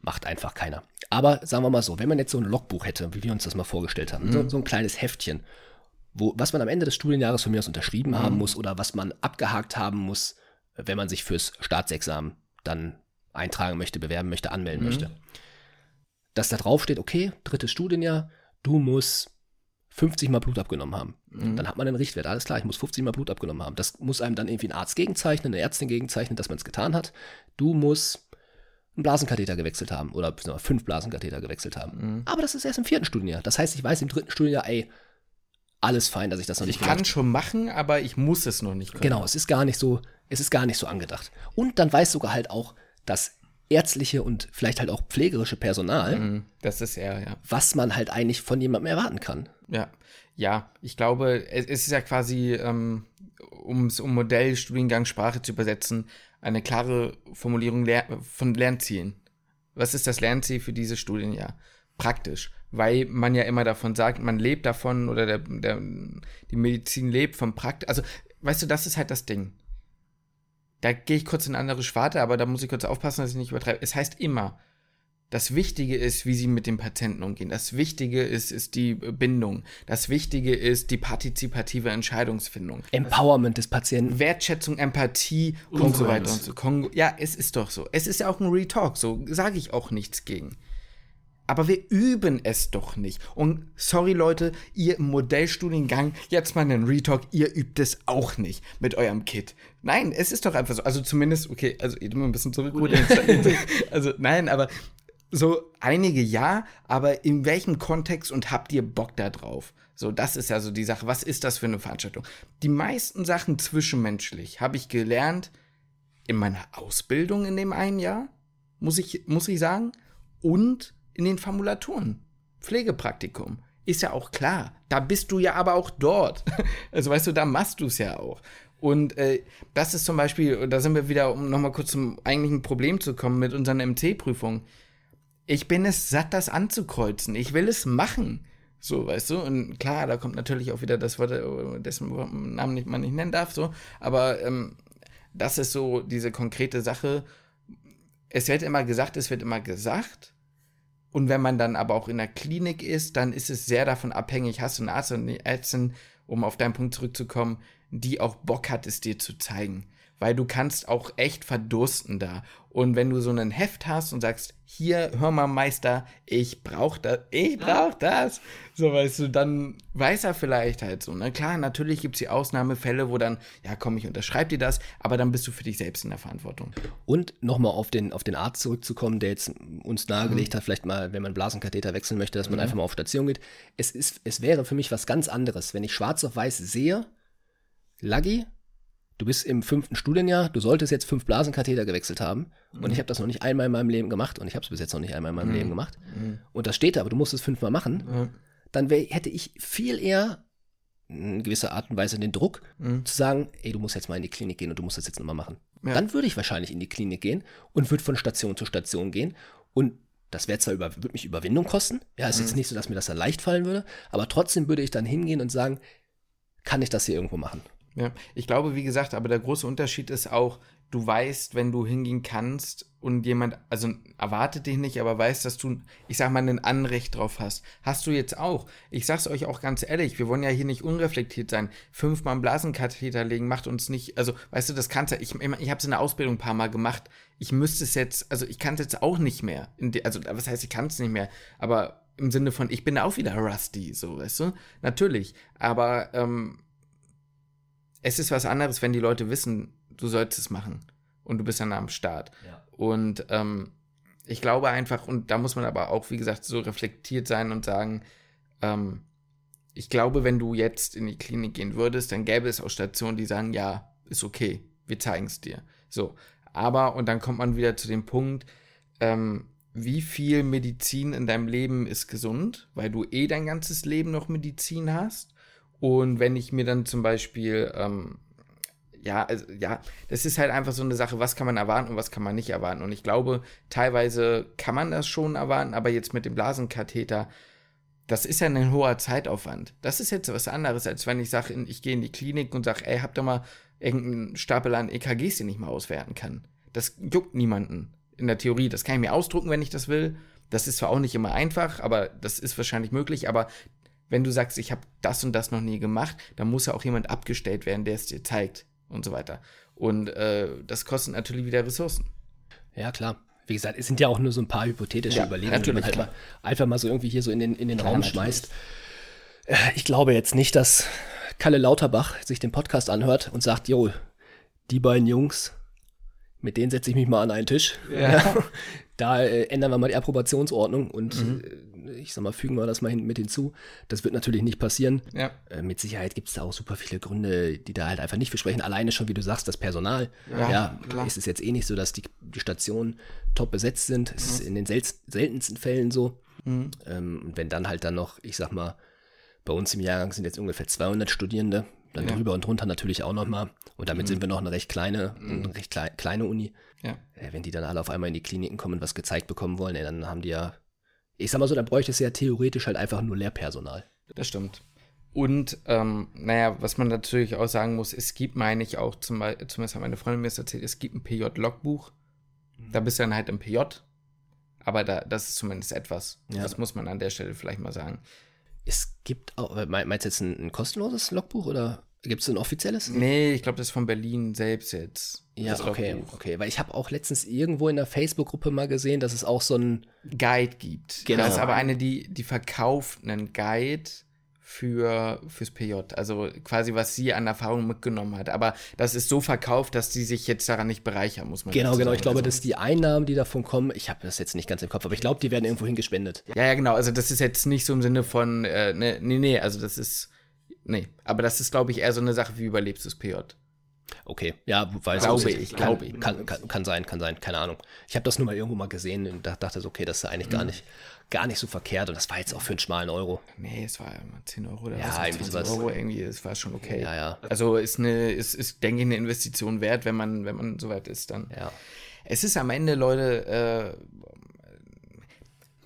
Macht einfach keiner. Aber sagen wir mal so, wenn man jetzt so ein Logbuch hätte, wie wir uns das mal vorgestellt haben, mhm. so, so, ein kleines Heftchen, wo, was man am Ende des Studienjahres von mir aus unterschrieben mhm. haben muss oder was man abgehakt haben muss, wenn man sich fürs Staatsexamen dann eintragen möchte, bewerben möchte, anmelden mhm. möchte. Dass da drauf steht, okay, drittes Studienjahr, du musst 50 Mal Blut abgenommen haben. Mhm. Dann hat man einen Richtwert. Alles klar, ich muss 50 Mal Blut abgenommen haben. Das muss einem dann irgendwie ein Arzt gegenzeichnen, eine Ärztin gegenzeichnen, dass man es getan hat. Du musst einen Blasenkatheter gewechselt haben oder fünf Blasenkatheter gewechselt haben. Mhm. Aber das ist erst im vierten Studienjahr. Das heißt, ich weiß im dritten Studienjahr, ey, alles fein, dass ich das noch nicht ich kann schon machen, aber ich muss es noch nicht können. Genau, es ist gar nicht so, es ist gar nicht so angedacht. Und dann weiß sogar halt auch das ärztliche und vielleicht halt auch pflegerische Personal, mhm, das ist ja, ja. was man halt eigentlich von jemandem erwarten kann. Ja, ja, ich glaube, es ist ja quasi, ähm, um es um Modellstudiengang Sprache zu übersetzen, eine klare Formulierung von Lernzielen. Was ist das Lernziel für dieses Studienjahr? Praktisch, weil man ja immer davon sagt, man lebt davon oder der, der, die Medizin lebt vom Praktisch. Also, weißt du, das ist halt das Ding. Da gehe ich kurz in eine andere Schwarte, aber da muss ich kurz aufpassen, dass ich nicht übertreibe. Es heißt immer, das Wichtige ist, wie sie mit dem Patienten umgehen. Das Wichtige ist, ist die Bindung. Das Wichtige ist die partizipative Entscheidungsfindung. Empowerment des Patienten. Wertschätzung, Empathie und, und so weiter und so. Kongo ja, es ist doch so. Es ist ja auch ein Retalk, so sage ich auch nichts gegen. Aber wir üben es doch nicht. Und sorry Leute, ihr im Modellstudiengang, jetzt mal einen Retalk, ihr übt es auch nicht mit eurem Kit. Nein, es ist doch einfach so. Also zumindest, okay, also ich ein bisschen zurück. [laughs] also nein, aber so einige ja, aber in welchem Kontext und habt ihr Bock da drauf? So, das ist ja so die Sache. Was ist das für eine Veranstaltung? Die meisten Sachen zwischenmenschlich habe ich gelernt in meiner Ausbildung in dem einen Jahr, muss ich, muss ich sagen, und in den Formulaturen. Pflegepraktikum. Ist ja auch klar. Da bist du ja aber auch dort. [laughs] Also weißt du, da machst du es ja auch. Und äh, das ist zum Beispiel, da sind wir wieder, um nochmal kurz zum eigentlichen Problem zu kommen mit unseren MC-Prüfungen ich bin es satt, das anzukreuzen. Ich will es machen. So, weißt du? Und klar, da kommt natürlich auch wieder das Wort, äh, dessen Namen man nicht nennen darf, so. Aber ähm, das ist so diese konkrete Sache. Es wird immer gesagt, es wird immer gesagt. Und wenn man dann aber auch in der Klinik ist, dann ist es sehr davon abhängig, hast du einen Arzt und eine Ärztin, um auf deinen Punkt zurückzukommen, die auch Bock hat, es dir zu zeigen weil du kannst auch echt verdursten da. Und wenn du so ein Heft hast und sagst, hier, hör mal, Meister, ich brauch das, ich brauch das, so weißt du, dann weiß er vielleicht halt so. Ne? Klar, natürlich gibt es die Ausnahmefälle, wo dann, ja komm, ich unterschreib dir das, aber dann bist du für dich selbst in der Verantwortung. Und nochmal auf den, auf den Arzt zurückzukommen, der jetzt uns nahegelegt mhm. hat, vielleicht mal, wenn man Blasenkatheter wechseln möchte, dass man mhm. einfach mal auf Station geht. Es, ist, es wäre für mich was ganz anderes, wenn ich schwarz auf weiß sehe, Laggi, du bist im fünften Studienjahr, du solltest jetzt fünf Blasenkatheter gewechselt haben. Mhm. Und ich habe das noch nicht einmal in meinem Leben gemacht und ich habe es bis jetzt noch nicht einmal in meinem mhm. Leben gemacht. Mhm. Und das steht da, aber du musst es fünfmal machen. Dann wär, hätte ich viel eher in gewisser Art und Weise den Druck, mhm. zu sagen, ey, du musst jetzt mal in die Klinik gehen und du musst das jetzt nochmal machen. Ja. Dann würde ich wahrscheinlich in die Klinik gehen und würde von Station zu Station gehen. Und das wäre zwar über, würde mich Überwindung kosten. Ja, ist jetzt mhm. nicht so, dass mir das dann leicht fallen würde, aber trotzdem würde ich dann hingehen und sagen, kann ich das hier irgendwo machen? Ja, ich glaube, wie gesagt, aber der große Unterschied ist auch, du weißt, wenn du hingehen kannst und jemand, also erwartet dich nicht, aber weißt, dass du, ich sag mal, ein Anrecht drauf hast. Hast du jetzt auch. Ich sag's euch auch ganz ehrlich, wir wollen ja hier nicht unreflektiert sein. Fünfmal einen Blasenkatheter legen macht uns nicht, also, weißt du, das kannst du, ich, ich hab's in der Ausbildung ein paar Mal gemacht. Ich müsste es jetzt, also ich kann es jetzt auch nicht mehr. De, also, was heißt, ich kann es nicht mehr, aber im Sinne von, ich bin auch wieder rusty, so, weißt du? Natürlich. Aber, ähm, es ist was anderes, wenn die Leute wissen, du sollst es machen und du bist dann am Start. Ja. Und ähm, ich glaube einfach, und da muss man aber auch, wie gesagt, so reflektiert sein und sagen, ähm, ich glaube, wenn du jetzt in die Klinik gehen würdest, dann gäbe es auch Stationen, die sagen, ja, ist okay, wir zeigen es dir. So, aber, und dann kommt man wieder zu dem Punkt, ähm, wie viel Medizin in deinem Leben ist gesund, weil du eh dein ganzes Leben noch Medizin hast und wenn ich mir dann zum Beispiel, ähm, ja, also, ja, das ist halt einfach so eine Sache, was kann man erwarten und was kann man nicht erwarten. Und ich glaube, teilweise kann man das schon erwarten, aber jetzt mit dem Blasenkatheter, das ist ja ein hoher Zeitaufwand. Das ist jetzt was anderes, als wenn ich sage, ich gehe in die Klinik und sage, ey, habt ihr mal irgendeinen Stapel an EKGs, den ich mal auswerten kann. Das juckt niemanden in der Theorie. Das kann ich mir ausdrucken, wenn ich das will. Das ist zwar auch nicht immer einfach, aber das ist wahrscheinlich möglich. Aber wenn du sagst, ich habe das und das noch nie gemacht, dann muss ja auch jemand abgestellt werden, der es dir zeigt und so weiter. Und äh, das kostet natürlich wieder Ressourcen. Ja, klar. Wie gesagt, es sind ja auch nur so ein paar hypothetische ja, Überlegungen, die man halt mal, einfach mal so irgendwie hier so in den, in den Raum schmeißt. Äh, ich glaube jetzt nicht, dass Kalle Lauterbach sich den Podcast anhört und sagt, jo, die beiden Jungs, mit denen setze ich mich mal an einen Tisch. Ja. [laughs] da äh, ändern wir mal die Approbationsordnung und mhm. äh, ich sag mal, fügen wir das mal hin, mit hinzu. Das wird natürlich nicht passieren. Ja. Äh, mit Sicherheit gibt es da auch super viele Gründe, die da halt einfach nicht versprechen. Alleine schon, wie du sagst, das Personal. Ja, ja klar. ist es jetzt eh nicht so, dass die, die Stationen top besetzt sind. Mhm. Es ist in den sel seltensten Fällen so. Mhm. Ähm, und wenn dann halt dann noch, ich sag mal, bei uns im Jahrgang sind jetzt ungefähr 200 Studierende, dann ja. drüber und drunter natürlich auch nochmal. Und damit mhm. sind wir noch eine recht kleine, mhm. eine recht klei kleine Uni. Ja. Äh, wenn die dann alle auf einmal in die Kliniken kommen und was gezeigt bekommen wollen, ey, dann haben die ja, ich sag mal so, dann bräuchte es ja theoretisch halt einfach nur Lehrpersonal. Das stimmt. Und, ähm, naja, was man natürlich auch sagen muss, es gibt, meine ich auch, zum, zumindest hat meine Freundin mir das erzählt, es gibt ein PJ-Logbuch. Da bist du dann halt im PJ. Aber da, das ist zumindest etwas. Ja. Das muss man an der Stelle vielleicht mal sagen. Es gibt auch, meinst du jetzt ein, ein kostenloses Logbuch oder gibt es ein offizielles? Nee, ich glaube, das ist von Berlin selbst jetzt. Ja, okay, Logbuch. okay. Weil ich habe auch letztens irgendwo in der Facebook-Gruppe mal gesehen, dass es auch so ein Guide gibt. Genau. Das ist aber eine, die, die verkauft einen Guide für, fürs PJ. Also quasi, was sie an Erfahrung mitgenommen hat. Aber das ist so verkauft, dass sie sich jetzt daran nicht bereichern, muss man Genau, genau. Ich glaube, also, dass die Einnahmen, die davon kommen, ich habe das jetzt nicht ganz im Kopf, aber ich glaube, die werden irgendwo hingespendet. Ja, ja, genau. Also das ist jetzt nicht so im Sinne von, äh, ne, nee, nee, also das ist, nee. Aber das ist, glaube ich, eher so eine Sache, wie überlebst du das PJ. Okay, ja, weiß glaube ich, ich glaube ich. Kann, kann, kann, sein, kann sein, keine Ahnung. Ich habe das nur mal irgendwo mal gesehen und dachte so, okay, das ist eigentlich mhm. gar nicht, gar nicht so verkehrt und das war jetzt auch für einen schmalen Euro. Nee, es war immer 10 Euro oder ja, was, irgendwie sowas. Euro irgendwie, es war schon okay. Ja, ja. Also ist eine, ist, ist, denke ich, eine Investition wert, wenn man, wenn man soweit ist dann. Ja. Es ist am Ende, Leute, äh,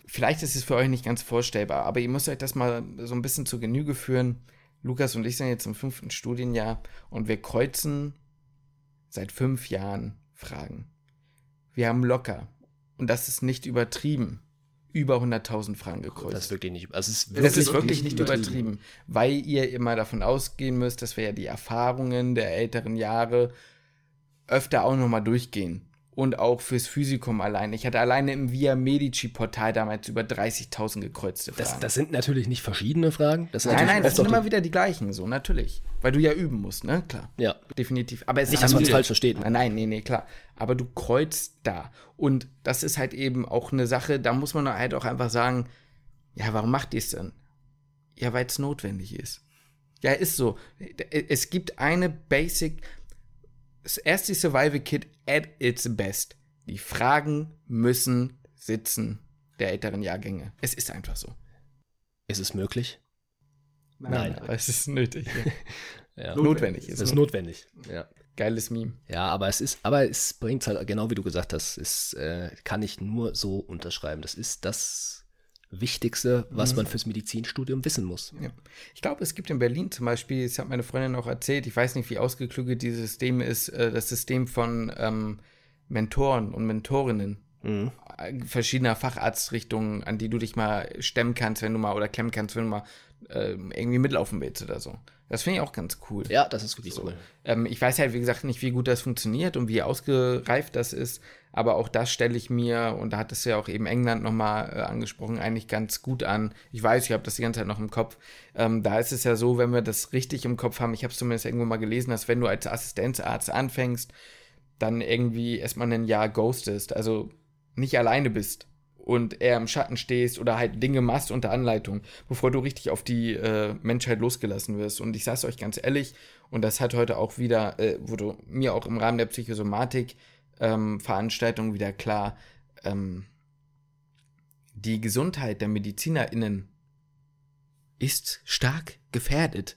vielleicht ist es für euch nicht ganz vorstellbar, aber ihr müsst euch das mal so ein bisschen zu Genüge führen. Lukas und ich sind jetzt im fünften Studienjahr und wir kreuzen seit fünf Jahren Fragen. Wir haben locker, und das ist nicht übertrieben, über 100.000 Fragen gekreuzt. Das ist wirklich nicht, also ist wirklich, das ist wirklich nicht übertrieben. übertrieben, weil ihr immer davon ausgehen müsst, dass wir ja die Erfahrungen der älteren Jahre öfter auch nochmal durchgehen und auch fürs Physikum allein. Ich hatte alleine im Via Medici-Portal damals über 30.000 gekreuzte Fragen. Das, das, sind natürlich nicht verschiedene Fragen. Das nein, nein, das sind immer wieder die gleichen, so, natürlich. Weil du ja üben musst, ne? Klar. Ja. Definitiv. Aber es nicht, dass man es falsch versteht. Nein, nein, nee, nee, klar. Aber du kreuzt da. Und das ist halt eben auch eine Sache, da muss man halt auch einfach sagen, ja, warum macht ihr es denn? Ja, weil es notwendig ist. Ja, ist so. Es gibt eine Basic, das erste Survival Kit at its best. Die Fragen müssen sitzen der älteren Jahrgänge. Es ist einfach so. Ist es möglich? Nein, Nein. aber [laughs] es ist nötig. [laughs] ja. Notwendig ist es. ist notwendig. Ja. Geiles Meme. Ja, aber es ist, aber es bringt halt, genau wie du gesagt hast, es äh, kann ich nur so unterschreiben. Das ist das Wichtigste, was mhm. man fürs Medizinstudium wissen muss. Ja. Ich glaube, es gibt in Berlin zum Beispiel, das hat meine Freundin auch erzählt, ich weiß nicht, wie ausgeklügelt dieses System ist, äh, das System von ähm, Mentoren und Mentorinnen. Mhm. Äh, verschiedener Facharztrichtungen, an die du dich mal stemmen kannst, wenn du mal oder klemmen kannst, wenn du mal äh, irgendwie mitlaufen willst oder so. Das finde ich auch ganz cool. Ja, das ist wirklich so. cool. Ähm, ich weiß halt, wie gesagt, nicht, wie gut das funktioniert und wie ausgereift das ist, aber auch das stelle ich mir, und da hat es ja auch eben England nochmal äh, angesprochen, eigentlich ganz gut an. Ich weiß, ich habe das die ganze Zeit noch im Kopf. Ähm, da ist es ja so, wenn wir das richtig im Kopf haben, ich habe es zumindest irgendwo mal gelesen, dass wenn du als Assistenzarzt anfängst, dann irgendwie erstmal ein Jahr ghostest, also nicht alleine bist und eher im Schatten stehst oder halt Dinge machst unter Anleitung, bevor du richtig auf die äh, Menschheit losgelassen wirst. Und ich sage es euch ganz ehrlich, und das hat heute auch wieder, äh, wurde mir auch im Rahmen der Psychosomatik ähm, Veranstaltung wieder klar, ähm, die Gesundheit der MedizinerInnen ist stark gefährdet.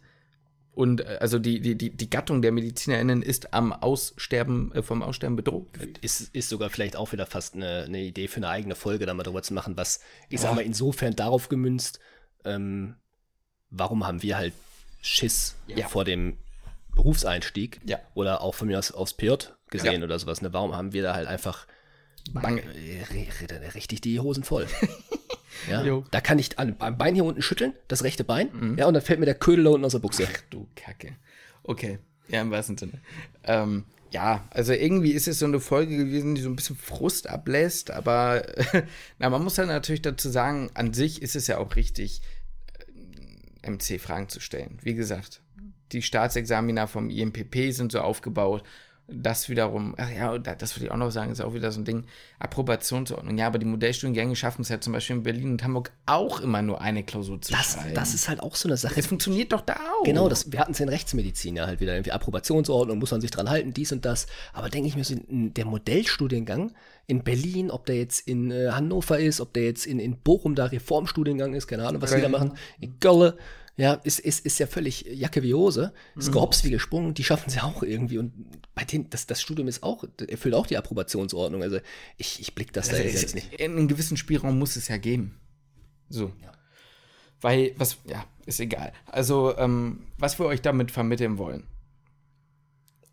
Und äh, also die, die, die, die Gattung der MedizinerInnen ist am Aussterben, äh, vom Aussterben bedroht. Ist, ist sogar vielleicht auch wieder fast eine, eine Idee für eine eigene Folge, da mal drüber zu machen, was, ich sag mal, insofern darauf gemünzt, ähm, warum haben wir halt Schiss ja. vor dem Berufseinstieg ja. oder auch von mir aus aufs PJ gesehen ja. oder sowas. Ne? Warum haben wir da halt einfach äh, richtig die Hosen voll? [laughs] Ja? Da kann ich am Bein hier unten schütteln, das rechte Bein, mhm. ja, und dann fällt mir der Ködel da unten aus der Buchse. Ach du Kacke. Okay, ja, im wahrsten Sinne. Ähm, ja, also irgendwie ist es so eine Folge gewesen, die so ein bisschen Frust ablässt, aber [laughs] na, man muss dann natürlich dazu sagen, an sich ist es ja auch richtig, äh, MC-Fragen zu stellen. Wie gesagt, die Staatsexamina vom IMPP sind so aufgebaut, das wiederum, ach ja, das würde ich auch noch sagen, ist auch wieder so ein Ding, Approbationsordnung. Ja, aber die Modellstudiengänge schaffen es ja zum Beispiel in Berlin und Hamburg auch immer nur eine Klausur zu das, schreiben. Das ist halt auch so eine Sache. Es funktioniert doch da auch. Genau, das, wir hatten es in Rechtsmedizin ja halt wieder, irgendwie Approbationsordnung, muss man sich dran halten, dies und das. Aber denke ich mir so, der Modellstudiengang in Berlin, ob der jetzt in äh, Hannover ist, ob der jetzt in, in Bochum da Reformstudiengang ist, keine Ahnung, was Köln. die da machen, in Gölle, ja, ist, ist, ist ja völlig Jacke wie Hose. Ist mhm. gehops wie gesprungen, die schaffen sie auch irgendwie. Und bei denen, das, das Studium ist auch, erfüllt auch die Approbationsordnung. Also ich, ich blick das also da jetzt nicht. In einem gewissen Spielraum muss es ja geben. So. Ja. Weil, was, ja, ist egal. Also, ähm, was wir euch damit vermitteln wollen.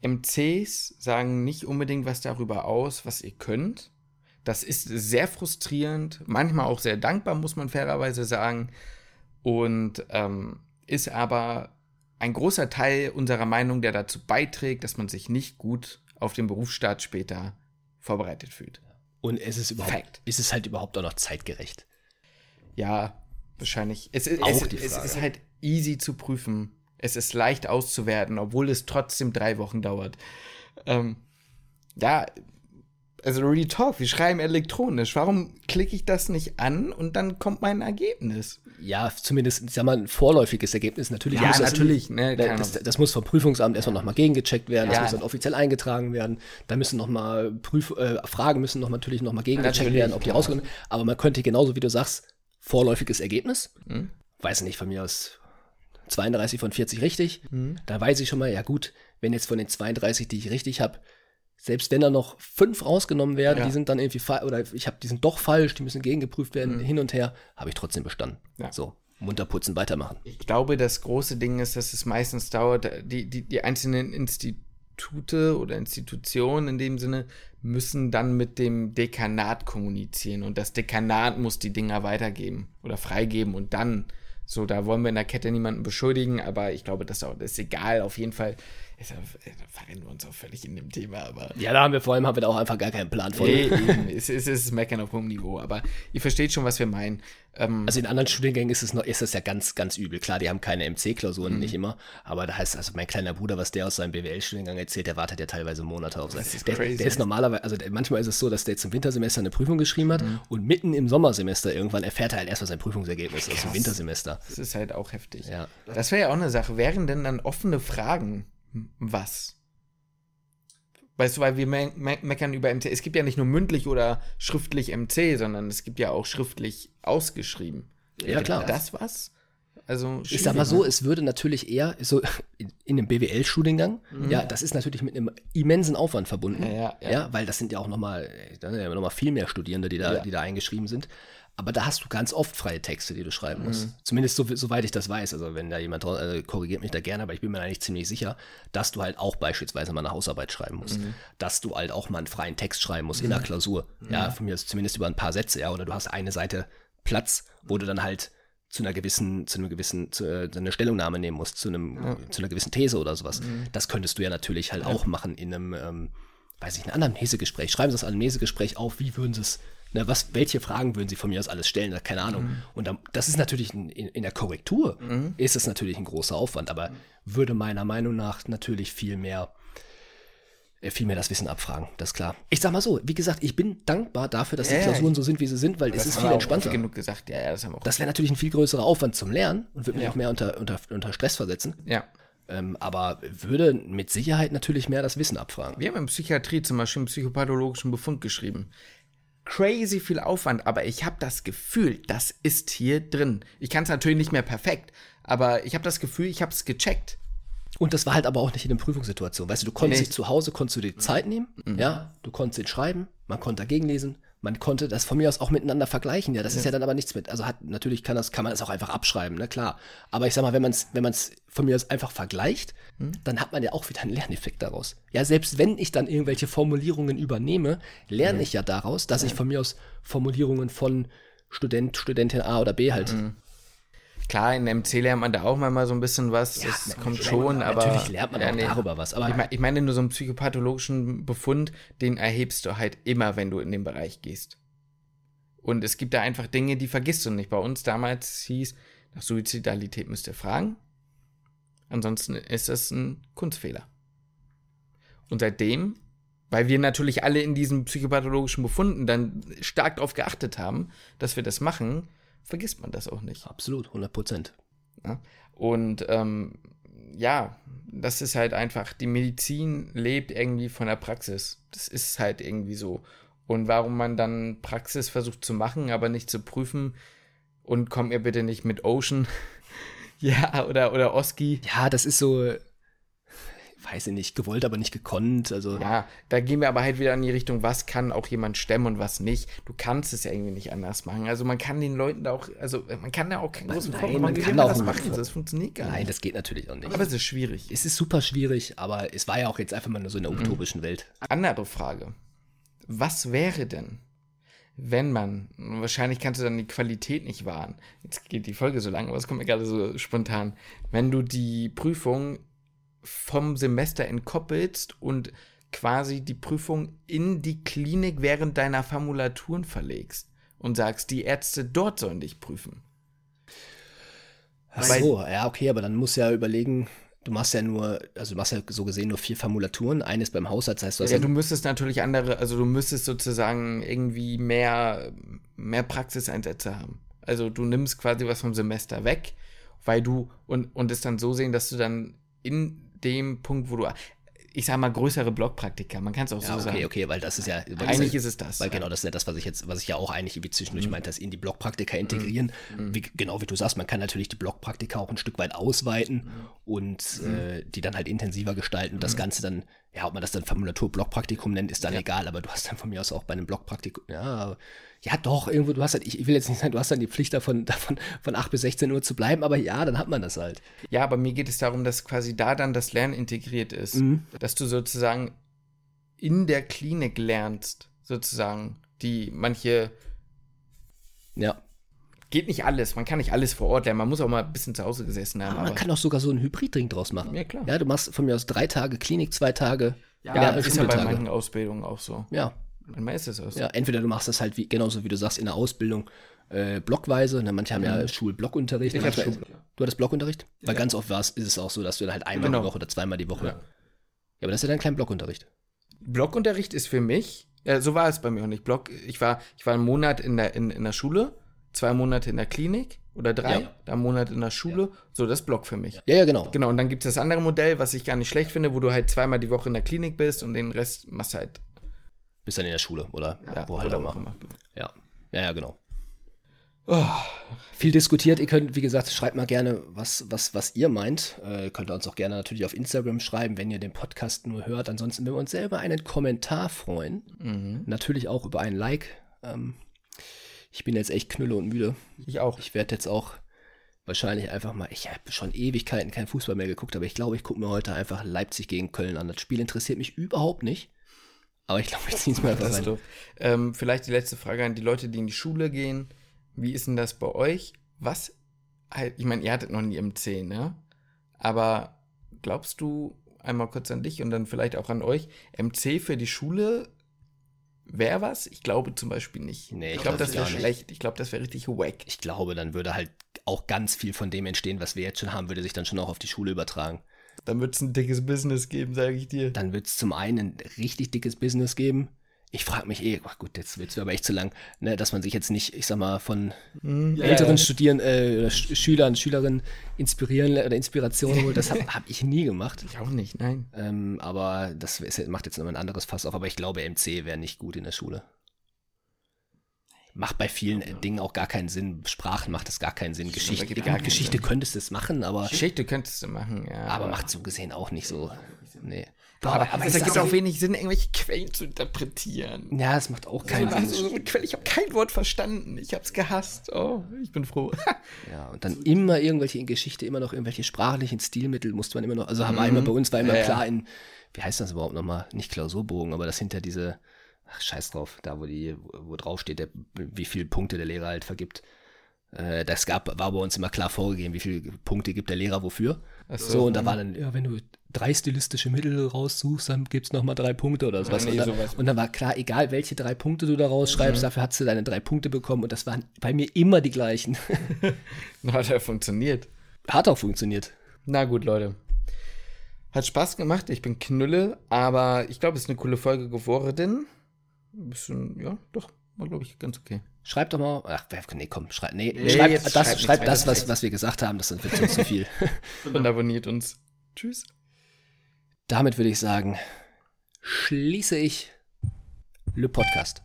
MCs sagen nicht unbedingt was darüber aus, was ihr könnt. Das ist sehr frustrierend, manchmal auch sehr dankbar, muss man fairerweise sagen und ähm, ist aber ein großer Teil unserer Meinung, der dazu beiträgt, dass man sich nicht gut auf den Berufsstaat später vorbereitet fühlt. Und es ist überhaupt, Fact. ist es halt überhaupt auch noch zeitgerecht? Ja, wahrscheinlich. Es, es, es, es ist halt easy zu prüfen. Es ist leicht auszuwerten, obwohl es trotzdem drei Wochen dauert. Ähm, ja, also Real Talk, wir schreiben elektronisch. Warum klicke ich das nicht an und dann kommt mein Ergebnis? Ja, zumindest, sag mal, ein vorläufiges Ergebnis. Natürlich ja, muss natürlich, das, ne, das, das, muss vom Prüfungsamt erstmal nochmal gegengecheckt werden, ja. das muss dann offiziell eingetragen werden. Da müssen nochmal Prüf äh, Fragen müssen noch natürlich nochmal gegengecheckt werden, ob die rauskommen. Aber man könnte genauso, wie du sagst, vorläufiges Ergebnis. Mhm. Weiß nicht, von mir aus 32 von 40 richtig. Mhm. Da weiß ich schon mal, ja gut, wenn jetzt von den 32, die ich richtig habe, selbst wenn da noch fünf rausgenommen werden, ja. die sind dann irgendwie oder ich habe, die sind doch falsch, die müssen gegengeprüft werden, mhm. hin und her, habe ich trotzdem bestanden. Ja. So, munter putzen, weitermachen. Ich glaube, das große Ding ist, dass es meistens dauert, die, die, die einzelnen Institute oder Institutionen in dem Sinne müssen dann mit dem Dekanat kommunizieren und das Dekanat muss die Dinger weitergeben oder freigeben und dann so, da wollen wir in der Kette niemanden beschuldigen, aber ich glaube, das ist egal. Auf jeden Fall ist, äh, verrennen wir uns auch völlig in dem Thema. Aber ja, da haben wir vor allem haben wir da auch einfach gar keinen Plan von. Nee, [laughs] es, es ist Meckern auf hohem Niveau, aber ihr versteht schon, was wir meinen. Ähm, also in anderen Studiengängen ist es noch, ist es ja ganz, ganz übel. Klar, die haben keine MC-Klausuren, mhm. nicht immer, aber da heißt also mein kleiner Bruder, was der aus seinem BWL-Studiengang erzählt, der wartet ja teilweise Monate auf sein. Der, der, ist normalerweise, also der, manchmal ist es so, dass der im Wintersemester eine Prüfung geschrieben hat mhm. und mitten im Sommersemester irgendwann erfährt er halt erstmal sein Prüfungsergebnis aus dem Wintersemester. Das ist halt auch heftig. Ja. Das wäre ja auch eine Sache. Wären denn dann offene Fragen was? Weißt du, weil wir me me meckern über MC. Es gibt ja nicht nur mündlich oder schriftlich MC, sondern es gibt ja auch schriftlich ausgeschrieben. Ja, klar. Das was? Also ich sag mal so, es würde natürlich eher so in, in einem BWL-Studiengang, mhm. ja, das ist natürlich mit einem immensen Aufwand verbunden, ja, ja, ja. ja weil das sind ja auch nochmal, da sind ja noch mal viel mehr Studierende, die da, die da eingeschrieben sind. Aber da hast du ganz oft freie Texte, die du schreiben musst. Mhm. Zumindest so, soweit ich das weiß. Also wenn da jemand äh, korrigiert mich da gerne, aber ich bin mir eigentlich ziemlich sicher, dass du halt auch beispielsweise mal eine Hausarbeit schreiben musst. Mhm. Dass du halt auch mal einen freien Text schreiben musst mhm. in der mhm. Klausur. Ja, von mir ist zumindest über ein paar Sätze, ja. Oder du hast eine Seite Platz, wo du dann halt zu einer gewissen, zu einem gewissen, zu, äh, eine Stellungnahme nehmen musst, zu einem, ja. zu einer gewissen These oder sowas. Mhm. Das könntest du ja natürlich halt ja. auch machen in einem, ähm, weiß ich, einem anderen Mesegespräch. Schreiben Sie das Anamnesegespräch auf, wie würden Sie es na, was, welche Fragen würden Sie von mir aus alles stellen? Keine Ahnung. Mhm. Und dann, das ist natürlich in, in der Korrektur mhm. ist es natürlich ein großer Aufwand, aber würde meiner Meinung nach natürlich viel mehr äh, viel mehr das Wissen abfragen, das ist klar. Ich sag mal so, wie gesagt, ich bin dankbar dafür, dass die Klausuren so sind, wie sie sind, weil es ist viel entspannter. genug gesagt, ja, ja, das. Das wäre natürlich ein viel größerer Aufwand zum Lernen und würde mich auch mehr unter, unter, unter Stress versetzen. Ja. Ähm, aber würde mit Sicherheit natürlich mehr das Wissen abfragen. Wir haben in Psychiatrie zum Beispiel einen psychopathologischen Befund geschrieben crazy viel Aufwand, aber ich habe das Gefühl, das ist hier drin. Ich kann es natürlich nicht mehr perfekt, aber ich habe das Gefühl, ich habe es gecheckt. Und das war halt aber auch nicht in der Prüfungssituation. Weißt du, du konntest nee. dich zu Hause, konntest du dir die Zeit nehmen, mhm. ja, du konntest ihn schreiben, man konnte dagegen lesen, man konnte das von mir aus auch miteinander vergleichen, ja. Das ja. ist ja dann aber nichts mit. Also hat, natürlich kann das, kann man das auch einfach abschreiben, ne, klar. Aber ich sag mal, wenn man es, wenn man es von mir aus einfach vergleicht, hm? dann hat man ja auch wieder einen Lerneffekt daraus. Ja, selbst wenn ich dann irgendwelche Formulierungen übernehme, lerne mhm. ich ja daraus, dass ich von mir aus Formulierungen von Student, Studentin A oder B halt mhm. Klar, in MC lernt man da auch mal so ein bisschen was, ja, das kommt schon, aber. Natürlich lernt man ja, auch nee, darüber was, aber. Ich, mein, ich meine, nur so einen psychopathologischen Befund, den erhebst du halt immer, wenn du in den Bereich gehst. Und es gibt da einfach Dinge, die vergisst du nicht. Bei uns damals hieß, nach Suizidalität müsst ihr fragen. Ansonsten ist das ein Kunstfehler. Und seitdem, weil wir natürlich alle in diesen psychopathologischen Befunden dann stark darauf geachtet haben, dass wir das machen, vergisst man das auch nicht. Absolut, 100 Prozent. Ja? Und ähm, ja, das ist halt einfach, die Medizin lebt irgendwie von der Praxis. Das ist halt irgendwie so. Und warum man dann Praxis versucht zu machen, aber nicht zu prüfen und kommt mir bitte nicht mit Ocean. [laughs] ja, oder, oder Oski. Ja, das ist so, weiß ich nicht, gewollt, aber nicht gekonnt. Also. Ja, da gehen wir aber halt wieder in die Richtung, was kann auch jemand stemmen und was nicht. Du kannst es ja irgendwie nicht anders machen. Also man kann den Leuten da auch, also man kann da auch keinen großen Vorwurf machen, man kann auch das machen. Das funktioniert gar nicht. Nein, das geht natürlich auch nicht. Aber es ist schwierig. Es ist super schwierig, aber es war ja auch jetzt einfach mal nur so in der mhm. utopischen Welt. Andere Frage. Was wäre denn, wenn man, wahrscheinlich kannst du dann die Qualität nicht wahren. Jetzt geht die Folge so lang, aber es kommt mir gerade so spontan. Wenn du die Prüfung vom Semester entkoppelst und quasi die Prüfung in die Klinik während deiner Formulaturen verlegst und sagst, die Ärzte dort sollen dich prüfen. Ach so, ja, okay, aber dann musst du ja überlegen, du machst ja nur, also du machst ja so gesehen nur vier Formulaturen. Eines beim Hausarzt heißt du Ja, du müsstest natürlich andere, also du müsstest sozusagen irgendwie mehr, mehr Praxiseinsätze haben. Also du nimmst quasi was vom Semester weg, weil du und, und es dann so sehen, dass du dann in dem Punkt, wo du ich sag mal, größere Blockpraktika. Man kann es auch ja, so okay, sagen. Okay, okay, weil das ist ja. Eigentlich ist es das. Weil genau, das ist ja das, was ich jetzt, was ich ja auch eigentlich wie zwischendurch mhm. meinte, das in die Blockpraktika integrieren. Mhm. Wie, genau wie du sagst, man kann natürlich die Blockpraktika auch ein Stück weit ausweiten mhm. und mhm. äh, die dann halt intensiver gestalten und das mhm. Ganze dann, ja, ob man das dann Formulatur-Blockpraktikum nennt, ist dann ja. egal, aber du hast dann von mir aus auch bei einem Blockpraktikum, ja, ja doch, irgendwo, du hast halt, ich will jetzt nicht sagen, du hast dann die Pflicht davon, [laughs] davon von 8 bis 16 Uhr zu bleiben, aber ja, dann hat man das halt. Ja, aber mir geht es darum, dass quasi da dann das Lernen integriert ist. Mhm. Dass du sozusagen in der Klinik lernst, sozusagen, die manche. Ja. Geht nicht alles, man kann nicht alles vor Ort lernen, man muss auch mal ein bisschen zu Hause gesessen haben. Aber man kann auch sogar so einen Hybrid-Ring draus machen. Ja, klar. Ja, du machst von mir aus drei Tage Klinik, zwei Tage. Ja, ja ist ja bei manchen Ausbildungen auch so. Ja, Manchmal ist es auch so. Ja, entweder du machst das halt wie, genauso wie du sagst in der Ausbildung äh, blockweise. Ne? Manche haben ja mhm. Schulblockunterricht. Ich Schul du hattest Blockunterricht? Weil ja. ganz oft ist es auch so, dass du dann halt einmal genau. die Woche oder zweimal die Woche. Ja. ja, aber das ist ja dann kein Blockunterricht. Blockunterricht ist für mich, äh, so war es bei mir auch nicht. Block, ich war, ich war einen Monat in der, in, in der Schule, zwei Monate in der Klinik oder drei, ja. da einen Monat in der Schule. Ja. So, das Block für mich. Ja, ja, genau. Genau, und dann gibt es das andere Modell, was ich gar nicht schlecht finde, wo du halt zweimal die Woche in der Klinik bist und den Rest machst halt bist dann in der Schule oder ja, wo halt auch immer. Ja, ja, ja, genau. Oh. Viel diskutiert. Ihr könnt, wie gesagt, schreibt mal gerne, was, was, was ihr meint. Äh, könnt ihr uns auch gerne natürlich auf Instagram schreiben, wenn ihr den Podcast nur hört. Ansonsten würden wir uns selber einen Kommentar freuen. Mhm. Natürlich auch über ein Like. Ähm, ich bin jetzt echt knülle und müde. Ich auch. Ich werde jetzt auch wahrscheinlich einfach mal, ich habe schon Ewigkeiten kein Fußball mehr geguckt, aber ich glaube, ich gucke mir heute einfach Leipzig gegen Köln an. Das Spiel interessiert mich überhaupt nicht. Aber ich glaube, ich ziehe es mal einfach rein. Ähm, vielleicht die letzte Frage an die Leute, die in die Schule gehen. Wie ist denn das bei euch? Was, halt, ich meine, ihr hattet noch nie MC, ne? Aber glaubst du, einmal kurz an dich und dann vielleicht auch an euch, MC für die Schule wäre was? Ich glaube zum Beispiel nicht. Nee, ich, ich glaube, das wäre schlecht. Ich glaube, das wäre richtig wack. Ich glaube, dann würde halt auch ganz viel von dem entstehen, was wir jetzt schon haben, würde sich dann schon auch auf die Schule übertragen. Dann wird es ein dickes Business geben, sage ich dir. Dann wird es zum einen ein richtig dickes Business geben. Ich frage mich eh, ach gut, jetzt wird es aber echt zu lang, ne, dass man sich jetzt nicht, ich sag mal, von mm, älteren ja. Studieren, äh, oder Schülern, Schülerinnen inspirieren oder Inspiration holt. Das habe [laughs] hab ich nie gemacht. Ich auch nicht, nein. Ähm, aber das ist, macht jetzt noch ein anderes Fass auf. Aber ich glaube, MC wäre nicht gut in der Schule macht bei vielen ja. Dingen auch gar keinen Sinn. Sprachen macht es gar keinen Sinn. Geschichte, gar Geschichte Sinn. könntest du es machen, aber. Geschichte könntest du machen, ja. Aber, aber macht so gesehen auch nicht so. Nee. Boah, aber, aber es ergibt auch wenig Sinn, irgendwelche Quellen zu interpretieren. Ja, es macht auch keinen Sinn. So, so Quelle, ich habe kein Wort verstanden. Ich habe es gehasst. Oh, ich bin froh. [laughs] ja, und dann immer irgendwelche in Geschichte, immer noch irgendwelche sprachlichen Stilmittel musste man immer noch. Also haben mhm. wir immer bei uns war immer ja, klar in, wie heißt das überhaupt nochmal? Nicht Klausurbogen, aber das hinter diese ach, scheiß drauf, da wo die, wo drauf steht, der, wie viele Punkte der Lehrer halt vergibt. Äh, das gab, war bei uns immer klar vorgegeben, wie viele Punkte gibt der Lehrer wofür. So, so, und da war dann, ja, wenn du drei stilistische Mittel raussuchst, dann gibt es nochmal drei Punkte oder sowas. Nee, und, dann, und, dann, war klar, egal welche drei Punkte du da rausschreibst, mhm. dafür hast du deine drei Punkte bekommen und das waren bei mir immer die gleichen. [laughs] Hat ja funktioniert. Hat auch funktioniert. Na gut, Leute. Hat Spaß gemacht. Ich bin Knülle, aber ich glaube, es ist eine coole Folge geworden. Ein bisschen, ja, doch, war, glaube ich, ganz okay. Schreibt doch mal, ach, nee, komm, schreibt, nee, nee schreibt das, schreibt, schreibt das was, was wir gesagt haben, das sind zu viel. [laughs] Und abonniert uns. Tschüss. Damit würde ich sagen, schließe ich Le Podcast.